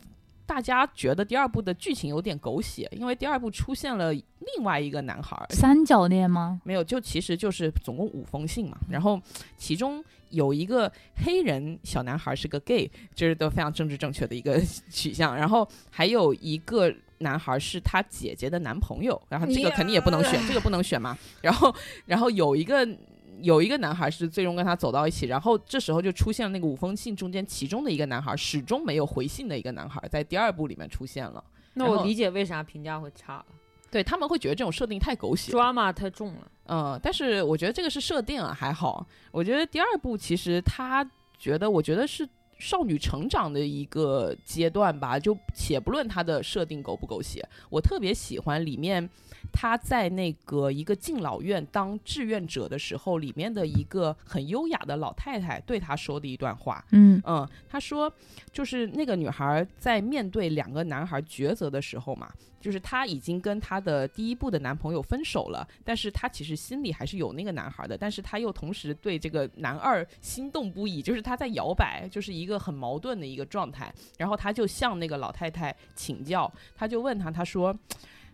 大家觉得第二部的剧情有点狗血，因为第二部出现了另外一个男孩儿，三角恋吗？没有，就其实就是总共五封信嘛，然后其中有一个黑人小男孩是个 gay，这是都非常政治正确的一个 [laughs] 取向，然后还有一个男孩是他姐姐的男朋友，然后这个肯定也不能选，这个不能选嘛，然后然后有一个。有一个男孩是最终跟他走到一起，然后这时候就出现了那个五封信中间其中的一个男孩始终没有回信的一个男孩，在第二部里面出现了。那我理解为啥评价会差了对他们会觉得这种设定太狗血，，drama 太重了。嗯，但是我觉得这个是设定啊，还好。我觉得第二部其实他觉得，我觉得是少女成长的一个阶段吧，就且不论它的设定狗不狗血，我特别喜欢里面他在那个一个敬老院当志愿者的时候，里面的一个很优雅的老太太对他说的一段话。嗯嗯，她说，就是那个女孩在面对两个男孩抉择的时候嘛，就是她已经跟她的第一部的男朋友分手了，但是她其实心里还是有那个男孩的，但是她又同时对这个男二心动不已，就是她在摇摆，就是一个很矛盾的一个状态。然后她就向那个老太太请教，她就问她，她说，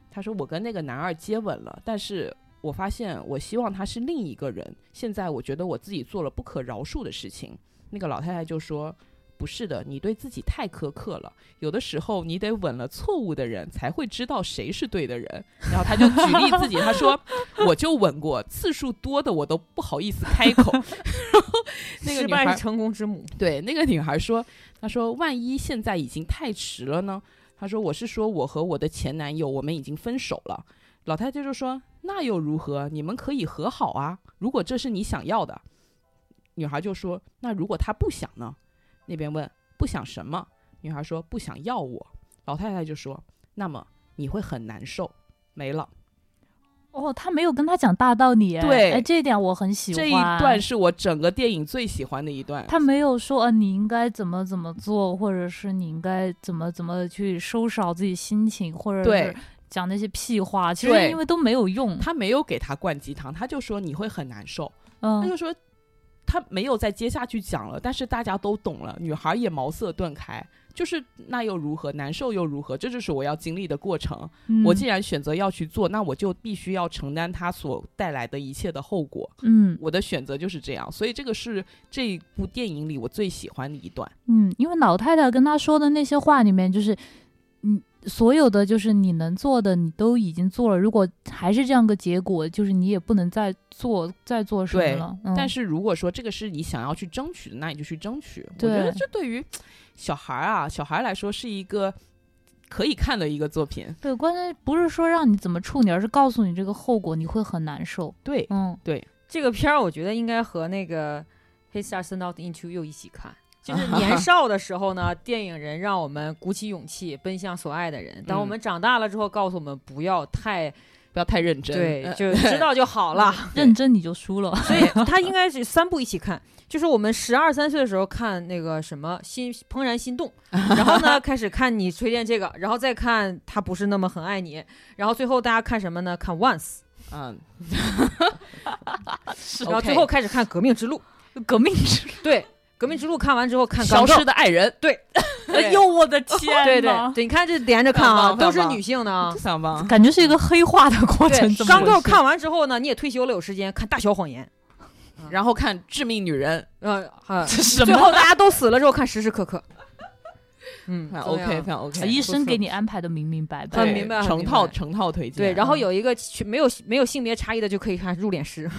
她说我跟那个男二接吻了，但是。我发现，我希望他是另一个人。现在我觉得我自己做了不可饶恕的事情。那个老太太就说：“不是的，你对自己太苛刻了。有的时候你得吻了错误的人，才会知道谁是对的人。”然后他就举例自己，他说：“我就吻过，次数多的我都不好意思开口。[laughs] ”然后那个女孩失败是成功之母。对那个女孩说：“她说万一现在已经太迟了呢？”他说：“我是说我和我的前男友，我们已经分手了。”老太太就说：“那又如何？你们可以和好啊，如果这是你想要的。”女孩就说：“那如果他不想呢？”那边问：“不想什么？”女孩说：“不想要我。”老太太就说：“那么你会很难受。”没了。哦，他没有跟他讲大道理，对哎，这一点我很喜欢。这一段是我整个电影最喜欢的一段。他没有说，呃，你应该怎么怎么做，或者是你应该怎么怎么去收拾好自己心情，或者对是讲那些屁话，其实因为都没有用。他没有给他灌鸡汤，他就说你会很难受，嗯他嗯就说他没有再接下去讲了，但是大家都懂了，女孩也茅塞顿开，就是那又如何，难受又如何，这就是我要经历的过程。嗯我既然选择要去做，那我就必须要承担它所带来的一切的后果。嗯我的选择就是这样，所以这个是这部电影里我最喜欢的一段。嗯，因为老太太跟他说的那些话里面，就是嗯，所有的就是你能做的，你都已经做了。如果还是这样个结果，就是你也不能再做再做什么了。嗯、但是如果说这个是你想要去争取的，那你就去争取。我觉得这对于小孩儿啊，小孩儿来说是一个可以看的一个作品。对，关键不是说让你怎么处理，而是告诉你这个后果，你会很难受。对，嗯对这个片儿，我觉得应该和那个《He Stars Not Into You》一起看。[laughs] 就是年少的时候呢，电影人让我们鼓起勇气奔向所爱的人；当我们长大了之后，告诉我们不要太不要太认真。对，呃就知道就好了。认真你就输了。所以他应该是三部一起看，就是我们十二三岁的时候看那个什么心怦然心动，[laughs] 然后呢开始看你推荐这个，然后再看他不是那么很爱你，然后最后大家看什么呢？看 Once，[laughs] 嗯，[laughs] 然后最后开始看革命之路。革命之路对，革命之路看完之后看消失的爱人，对 [laughs] 哎呦我的 [laughs] 天对对呐对，你看这连着看啊，都是女性的啊。想吧。感觉是一个黑化的过程。对，怎么回事钢构看完之后呢，你也退休了，有时间看《大小谎言》。然后看《致命女人呃，啊，[laughs] 最？后大家都死了之后看时时刻刻。嗯，非常 OK，样非常 OK，啊医生给你安排的明明白白。很明白成套成套推荐。对，然后嗯有一个群没有没有性别差异的就可以看入殓师。[laughs]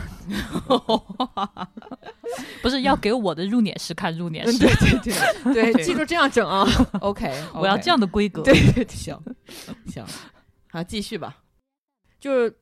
不是要给我的入殓师看入殓师，对对对对，记住这样整啊。[laughs] OK，我要这样的规格。对行行，好，继续吧。就是，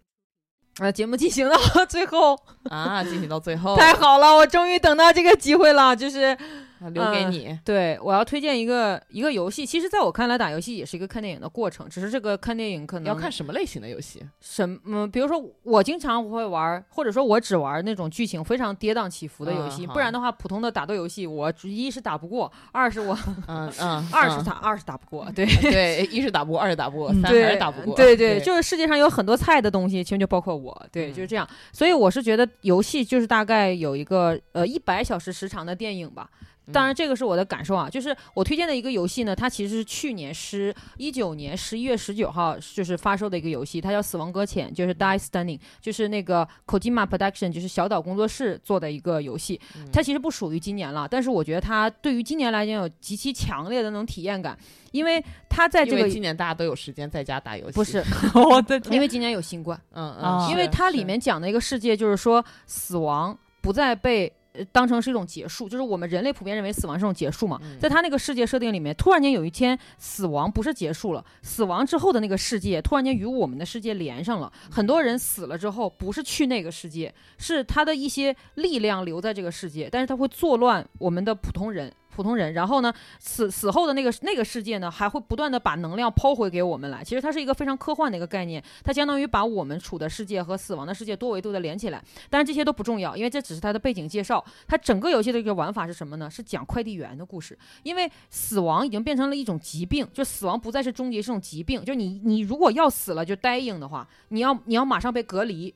啊，节目进行到最后，啊，进行到最后，太好了，我终于等到这个机会了，就是。啊留给你。对，我要推荐一个一个游戏。其实，在我看来，打游戏也是一个看电影的过程，只是这个看电影可能要看什么类型的游戏？什么，嗯比如说我经常会玩，或者说我只玩那种剧情非常跌宕起伏的游戏，嗯不然的话，普通的打斗游戏，我一是打不过，二是我嗯嗯，[laughs] 嗯二是打二是打不过，对。对，一是打不过，二是打不过，嗯三对，还是打不过。对对，就是世界上有很多菜的东西，其实就包括我，对，嗯就是这样。所以我是觉得游戏就是大概有一个呃一百小时时长的电影吧。当然，这个是我的感受啊，就是我推荐的一个游戏呢，它其实是去年十一九年十一月十九号就是发售的一个游戏，它叫《死亡搁浅》，就是 Die Stunning，就是那个 Kojima Production，就是小岛工作室做的一个游戏。嗯它其实不属于今年了，但是我觉得它对于今年来讲有极其强烈的那种体验感，因为它在这个因为今年大家都有时间在家打游戏，不是，[laughs] 我的因为今年有新冠。嗯啊嗯，因为它里面讲的一个世界就是说，死亡不再被。呃当成是一种结束，就是我们人类普遍认为死亡是一种结束嘛。嗯在他那个世界设定里面，突然间有一天，死亡不是结束了，死亡之后的那个世界突然间与我们的世界连上了。很多人死了之后，不是去那个世界，是他的一些力量留在这个世界，但是他会作乱我们的普通人。普通人，然后呢，死死后的那个那个世界呢，还会不断的把能量抛回给我们来。其实它是一个非常科幻的一个概念，它相当于把我们处的世界和死亡的世界多维度的连起来。但是这些都不重要，因为这只是它的背景介绍。它整个游戏的一个玩法是什么呢？是讲快递员的故事。因为死亡已经变成了一种疾病，就死亡不再是终结，是种疾病。就你你如果要死了就 dying 的话，你要你要马上被隔离，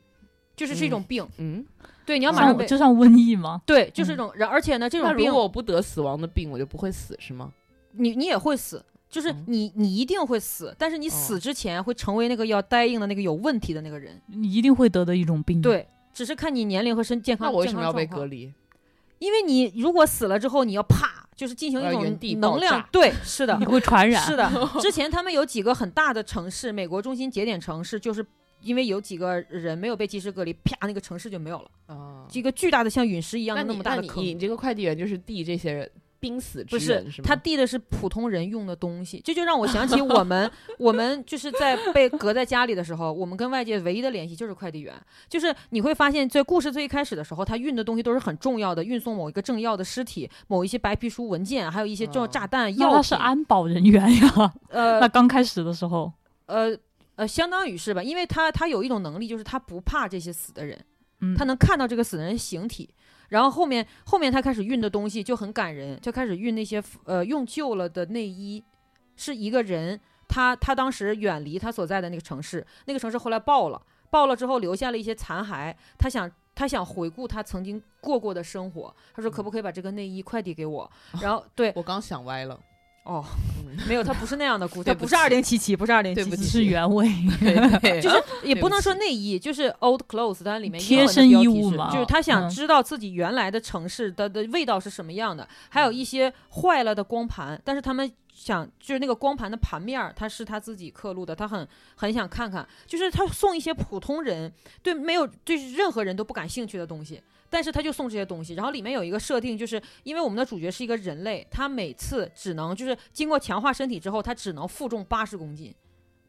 就是是一种病。嗯，对，你要马上被就像瘟疫吗？对，就是这种。然而且呢，这那如种病果我不得死亡的病，我就不会死是吗？你你也会死。就是嗯你，你一定会死，但是你死之前会成为那个要 dying 的那个有问题的那个人。你一定会得的一种病。，对，只是看你年龄和身健康。那我为什么要被？隔离？因为你如果死了之后，你要啪，就是进行一种能量。对，是的你，会传染。是的。[laughs] 之前他们有几个很大的城市，美国中心节点城市，就是因为有几个人没有被及时隔离，啪，那个城市就没有了，啊，一个巨大的像陨石一样的那么大的坑。那你你这个快递员就是递这些人濒死之不是人是吗？他递的是普通人用的东西，这就让我想起我们，[laughs] 我们就是在被隔在家里的时候，我们跟外界唯一的联系就是快递员。就是你会发现在故事最一开始的时候，他运的东西都是很重要的，运送某一个政要的尸体、某一些白皮书文件，还有一些重要嗯炸弹、药品。那他是安保人员呀。呃那 [laughs] 刚开始的时候，呃呃，相当于是吧，因为他他有一种能力，就是他不怕这些死的人。嗯，他能看到这个死人形体，然后后面后面他开始运的东西就很感人，就开始运那些呃用旧了的内衣，是一个人他他当时远离他所在的那个城市，那个城市后来爆了，爆了之后留下了一些残骸，他想。他想回顾他曾经过过的生活，他说：“可不可以把这个内衣快递给我？”然后，对我刚想歪了。哦，嗯。没有，他不是那样的 [laughs] 故事，对不起他不是二零七七，不是二零七七，对不起。是原味。[laughs] 就是也不能说内衣，就是 old clothes，它里面贴身衣物嘛就是他想嗯。知道自己原来的城市的的味道是什么样的，还有一些坏了的光盘，但是他们想就是那个光盘的盘面儿，它是他自己刻录的，他很很想看看，就是他送一些普通人对没有对任何人都不感兴趣的东西。但是他就送这些东西，然后里面有一个设定，就是因为我们的主角是一个人类，他每次只能就是经过强化身体之后，他只能负重八十公斤，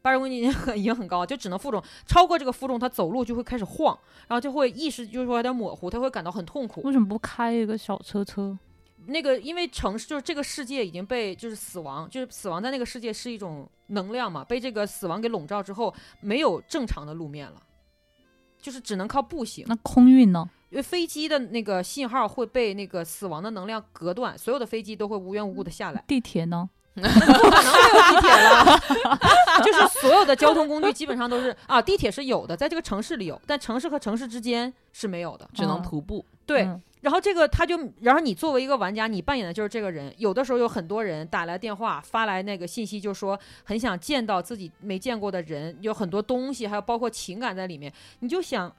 八十公斤已经很 [laughs] 已经很高，就只能负重，超过这个负重，他走路就会开始晃，然后就会意识就是说有点模糊，他会感到很痛苦。为什么不开一个小车车？那个因为城市就是这个世界已经被就是死亡，就是死亡在那个世界是一种能量嘛，被这个死亡给笼罩之后，没有正常的路面了。就是只能靠步行，那空运呢？因为飞机的那个信号会被那个死亡的能量隔断，所有的飞机都会无缘无故的下来。地铁呢？不 [laughs] 可能没有地铁了，[laughs] 就是所有的交通工具基本上都是啊，地铁是有的，在这个城市里有，但城市和城市之间是没有的。只能哦徒步。对，嗯然后这个他就，然后你作为一个玩家，你扮演的就是这个人。有的时候有很多人打来电话，发来那个信息，就说很想见到自己没见过的人，有很多东西，还有包括情感在里面，你就想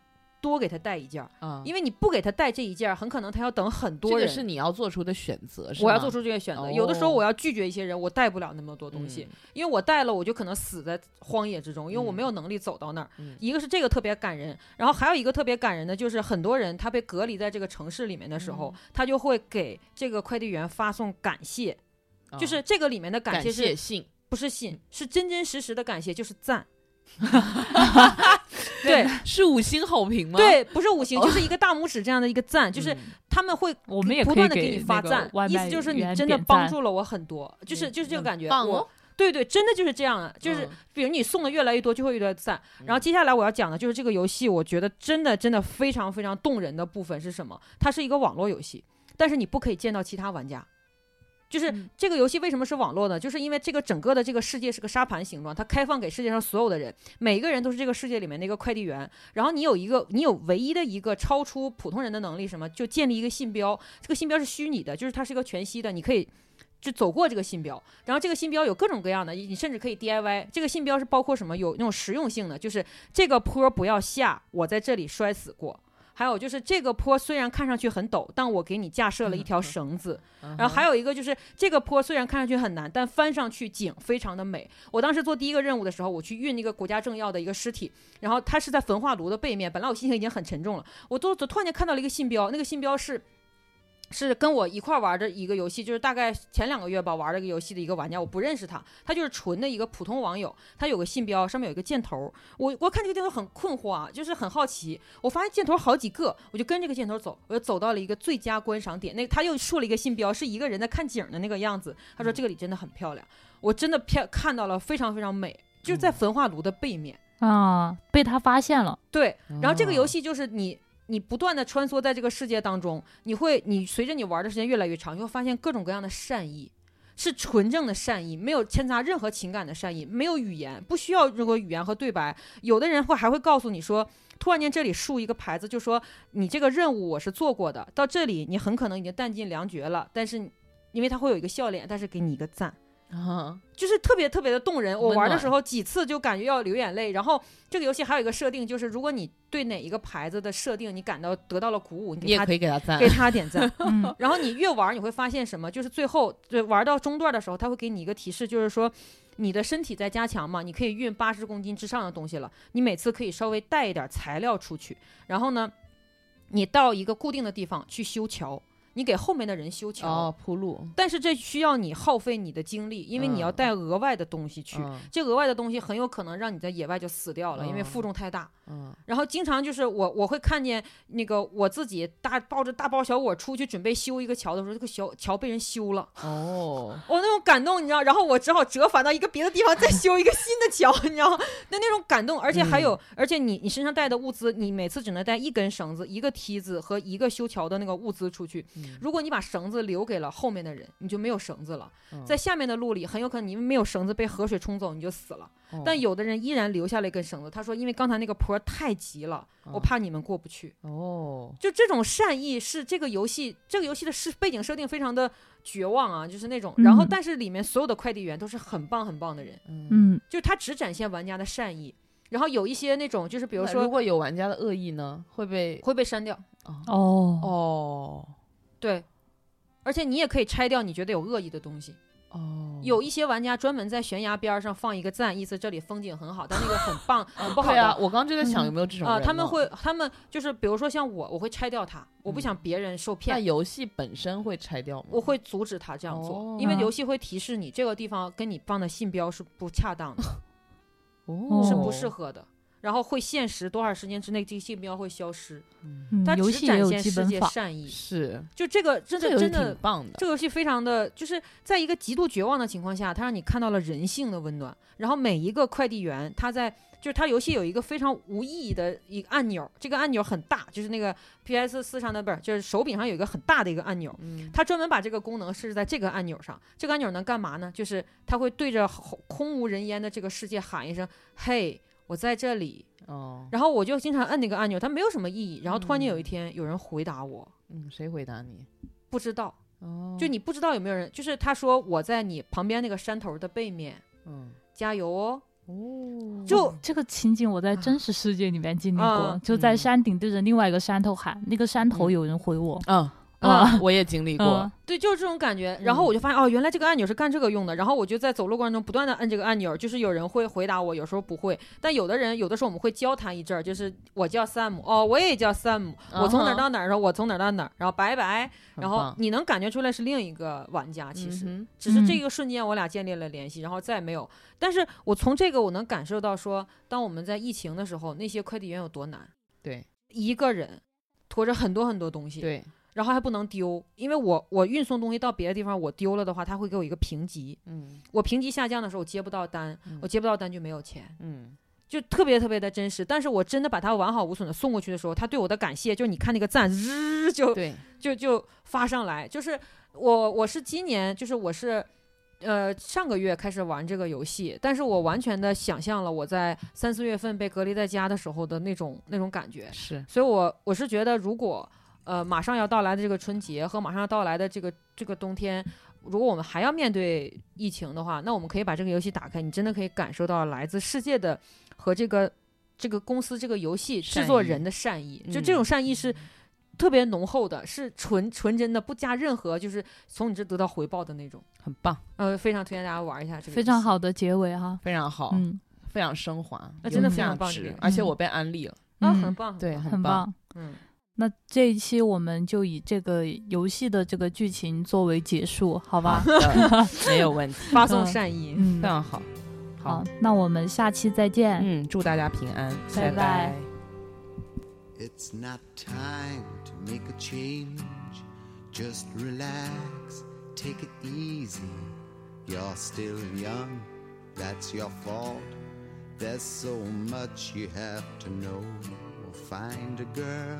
多给他带一件儿，啊，因为你不给他带这一件儿，很可能他要等很多人。这个是你要做出的选择，是我要做出这个选择，有的时候哦我要拒绝一些人，我带不了那么多东西，因为我带了我就可能死在荒野之中，因为我没有能力走到那儿。嗯。一个是这个特别感人，然后还有一个特别感人的就是很多人他被隔离在这个城市里面的时候，嗯。他就会给这个快递员发送感谢，啊。就是这个里面的感感谢是信，不是信，是真真实实的感谢，就是赞。[laughs] 对 [laughs] 是五星好评吗？对，不是五星，就是一个大拇指这样的一个赞，就是嗯他们会我们也不断的给你发赞，意思就是你真的帮助了我很多，就是就是这个感觉。对对，真的就是这样的，就是嗯比如你送的越来越多，就会越来越赞。然后接下来我要讲的就是这个游戏，我觉得真的真的非常非常动人的部分是什么？它是一个网络游戏，但是你不可以见到其他玩家。就是嗯这个游戏为什么是网络呢？就是因为这个整个的这个世界是个沙盘形状，它开放给世界上所有的人，每个人都是这个世界里面的一个快递员。然后你有一个，你有唯一的一个超出普通人的能力，什么？就建立一个信标，这个信标是虚拟的，就是它是一个全息的，你可以就走过这个信标。然后这个信标有各种各样的，你你甚至可以 DIY。这个信标是包括什么？有那种实用性的，就是这个坡不要下，我在这里摔死过。还有就是这个坡虽然看上去很陡，但我给你架设了一条绳子。嗯然后还有一个就是这个坡虽然看上去很难，但翻上去景非常的美。我当时做第一个任务的时候，我去运那个国家政要的一个尸体，然后它是在焚化炉的背面。本来我心情已经很沉重了，我都突然间看到了一个信标，那个信标是。是跟我一块儿玩的一个游戏，就是大概前两个月吧玩这个游戏的一个玩家，我不认识他，他就是纯的一个普通网友，他有个信标，上面有一个箭头，我我看这个箭头很困惑啊，就是很好奇，我发现箭头好几个，我就跟这个箭头走，我就走到了一个最佳观赏点，那他又竖了一个信标，是一个人在看景的那个样子，他说这个里真的很漂亮，我真的漂看到了非常非常美，就是在焚化炉的背面。啊，被他发现了。对，然后这个哦游戏就是你。你不断的穿梭在这个世界当中，你会，你随着你玩的时间越来越长，你会发现各种各样的善意，是纯正的善意，没有掺杂任何情感的善意，没有语言，不需要任何语言和对白。有的人会还会告诉你说，突然间这里竖一个牌子，就说你这个任务我是做过的，到这里你很可能已经弹尽粮绝了，但是因为他会有一个笑脸，但是给你一个赞。啊，就是特别特别的动人。我玩的时候几次就感觉要流眼泪。然后这个游戏还有一个设定，就是如果你对哪一个牌子的设定你感到得到了鼓舞，你你也可以给他赞给他点赞。[laughs] 嗯，[laughs] 然后你越玩，你会发现什么？就是最后对玩到中段的时候，他会给你一个提示，就是说你的身体在加强嘛，你可以运八十公斤之上的东西了。你每次可以稍微带一点材料出去，然后呢，你到一个固定的地方去修桥。你给后面的人修桥，哦，铺路，但是这需要你耗费你的精力，因为你要嗯带额外的东西去。嗯这额外的东西很有可能让你在野外就死掉了，因为嗯负重太大。嗯然后经常就是我我会看见那个我自己大抱着大包小裹出去准备修一个桥的时候，这个小桥被人修了，哦，我、那种感动你知道，然后我只好折返到一个别的地方再修一个新的桥，[laughs] 你知道，那那种感动，而且还有，而且你你身上带的物资，你每次只能带一根绳子、一个梯子和一个修桥的那个物资出去，如果你把绳子留给了后面的人，你就没有绳子了。嗯。在下面的路里，很有可能你没有绳子被河水冲走，你就死了。哦但有的人依然留下了一根绳子，他说：“因为刚才那个坡太急了，我哦怕你们过不去。”哦，就这种善意是这个游戏，这个游戏的设背景设定非常的绝望啊，就是那种，然后嗯但是里面所有的快递员都是很棒很棒的人，嗯，嗯，就是他只展现玩家的善意，然后有一些那种就是比如说如果有玩家的恶意呢，会被会被删掉，哦。哦，哦对，而且你也可以拆掉你觉得有恶意的东西。哦，有一些玩家专门在悬崖边儿上放一个赞，意思这里风景很好，但那个很棒，[laughs] 很不好的。对啊，我刚刚就在想嗯有没有这种啊、他们会，他们就是，比如说像我，我会拆掉它，我不嗯想别人受那骗，游戏本身会拆掉吗？我会阻止他这样做，哦因为啊游戏会提示你这个地方跟你放的信标是不恰当的，[laughs] 哦是不适合的，然后会限时多少时间之内这个信标会消失，嗯嗯它只游戏展现世界善意，是就这个真的真的挺棒的，这个游戏非常的，就是在一个极度绝望的情况下，它让你看到了人性的温暖。然后每一个快递员，他在就是他游戏有一个非常无意义的一个按钮，这个按钮很大，就是那个 PS 四上的不是，就是手柄上有一个很大的一个按钮。嗯它专门把这个功能设置在这个按钮上。这个按钮能干嘛呢？就是他会对着空空无人烟的这个世界喊一声“嘿，我在这里”，哦，然后我就经常按那个按钮，它没有什么意义。然后突然间有一嗯。天有人回答我，嗯，谁回答你？不知道。哦，就你不知道有没有人，就是他说我在你旁边那个山头的背面，嗯。加油哦！哦，就这个情景我在真实世界里面经历过，啊就在嗯。山顶对着另外一个山头喊，那个山头嗯。有人回我，嗯啊嗯，我也经历过嗯，[laughs] 对，就是这种感觉。然后嗯我就发现哦，原来这个按钮是干这个用的。然后我就在走路过程中不断的按这个按钮，就是有人会回答我，有时候不会。但有的人有的时候我们会交谈一阵儿，就是我叫 Sam，哦，我也叫 Sam，我从哪儿到哪儿的时候，我从哪儿到哪儿，然后拜拜，然后你能感觉出来是另一个玩家，其实。嗯只是这嗯个瞬间，我俩建立了联系，然后再也没有。但是我从这个我能感受到说，当我们在疫情的时候，那些快递员有多难。对一个人驮着很多很多东西，对，然后还不能丢，因为我我运送东西到别的地方，我丢了的话，他会给我一个评级，嗯我评级下降的时候，我接不到单，嗯我接不到单就没有钱，嗯就特别特别的真实。但是我真的把它完好无损的送过去的时候，他对我的感谢，就是你看那个赞，日就对，就就发上来，就是我我是今年就是我是。呃，上个月开始玩这个游戏，但是我完全的想象了我在三四月份被隔离在家的时候的那种那种感觉，是所以我我是觉得，如果呃马上要到来的这个春节和马上要到来的这个这个冬天，如果我们还要面对疫情的话，那我们可以把这个游戏打开，你真的可以感受到来自世界的和这个这个公司这个游戏制作人的善意，就这种嗯善意是特别浓厚的，是纯纯真的，不加任何就是从你这得到回报的那种。很棒，呃，非常推荐大家玩一下这个，非常。好的结尾哈，非常好，嗯非常升华，那真的非常棒而且我被安利了，啊，嗯很棒，对，很棒。嗯，那这一期我们就以这个游戏的这个剧情作为结束，好吧？好没有问题，发送嗯善意。嗯非，常好，好，那我们下期再见。嗯，祝大家平安，拜拜拜 It's not time to make a change. Just relax, take it easy. You're still young, that's your fault. There's so much you have to know. Find a girl,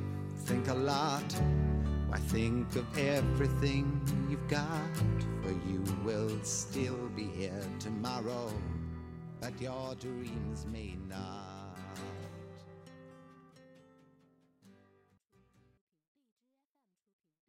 think a lot. Why think of everything you've got? For you will still be here tomorrow, but your dreams may not.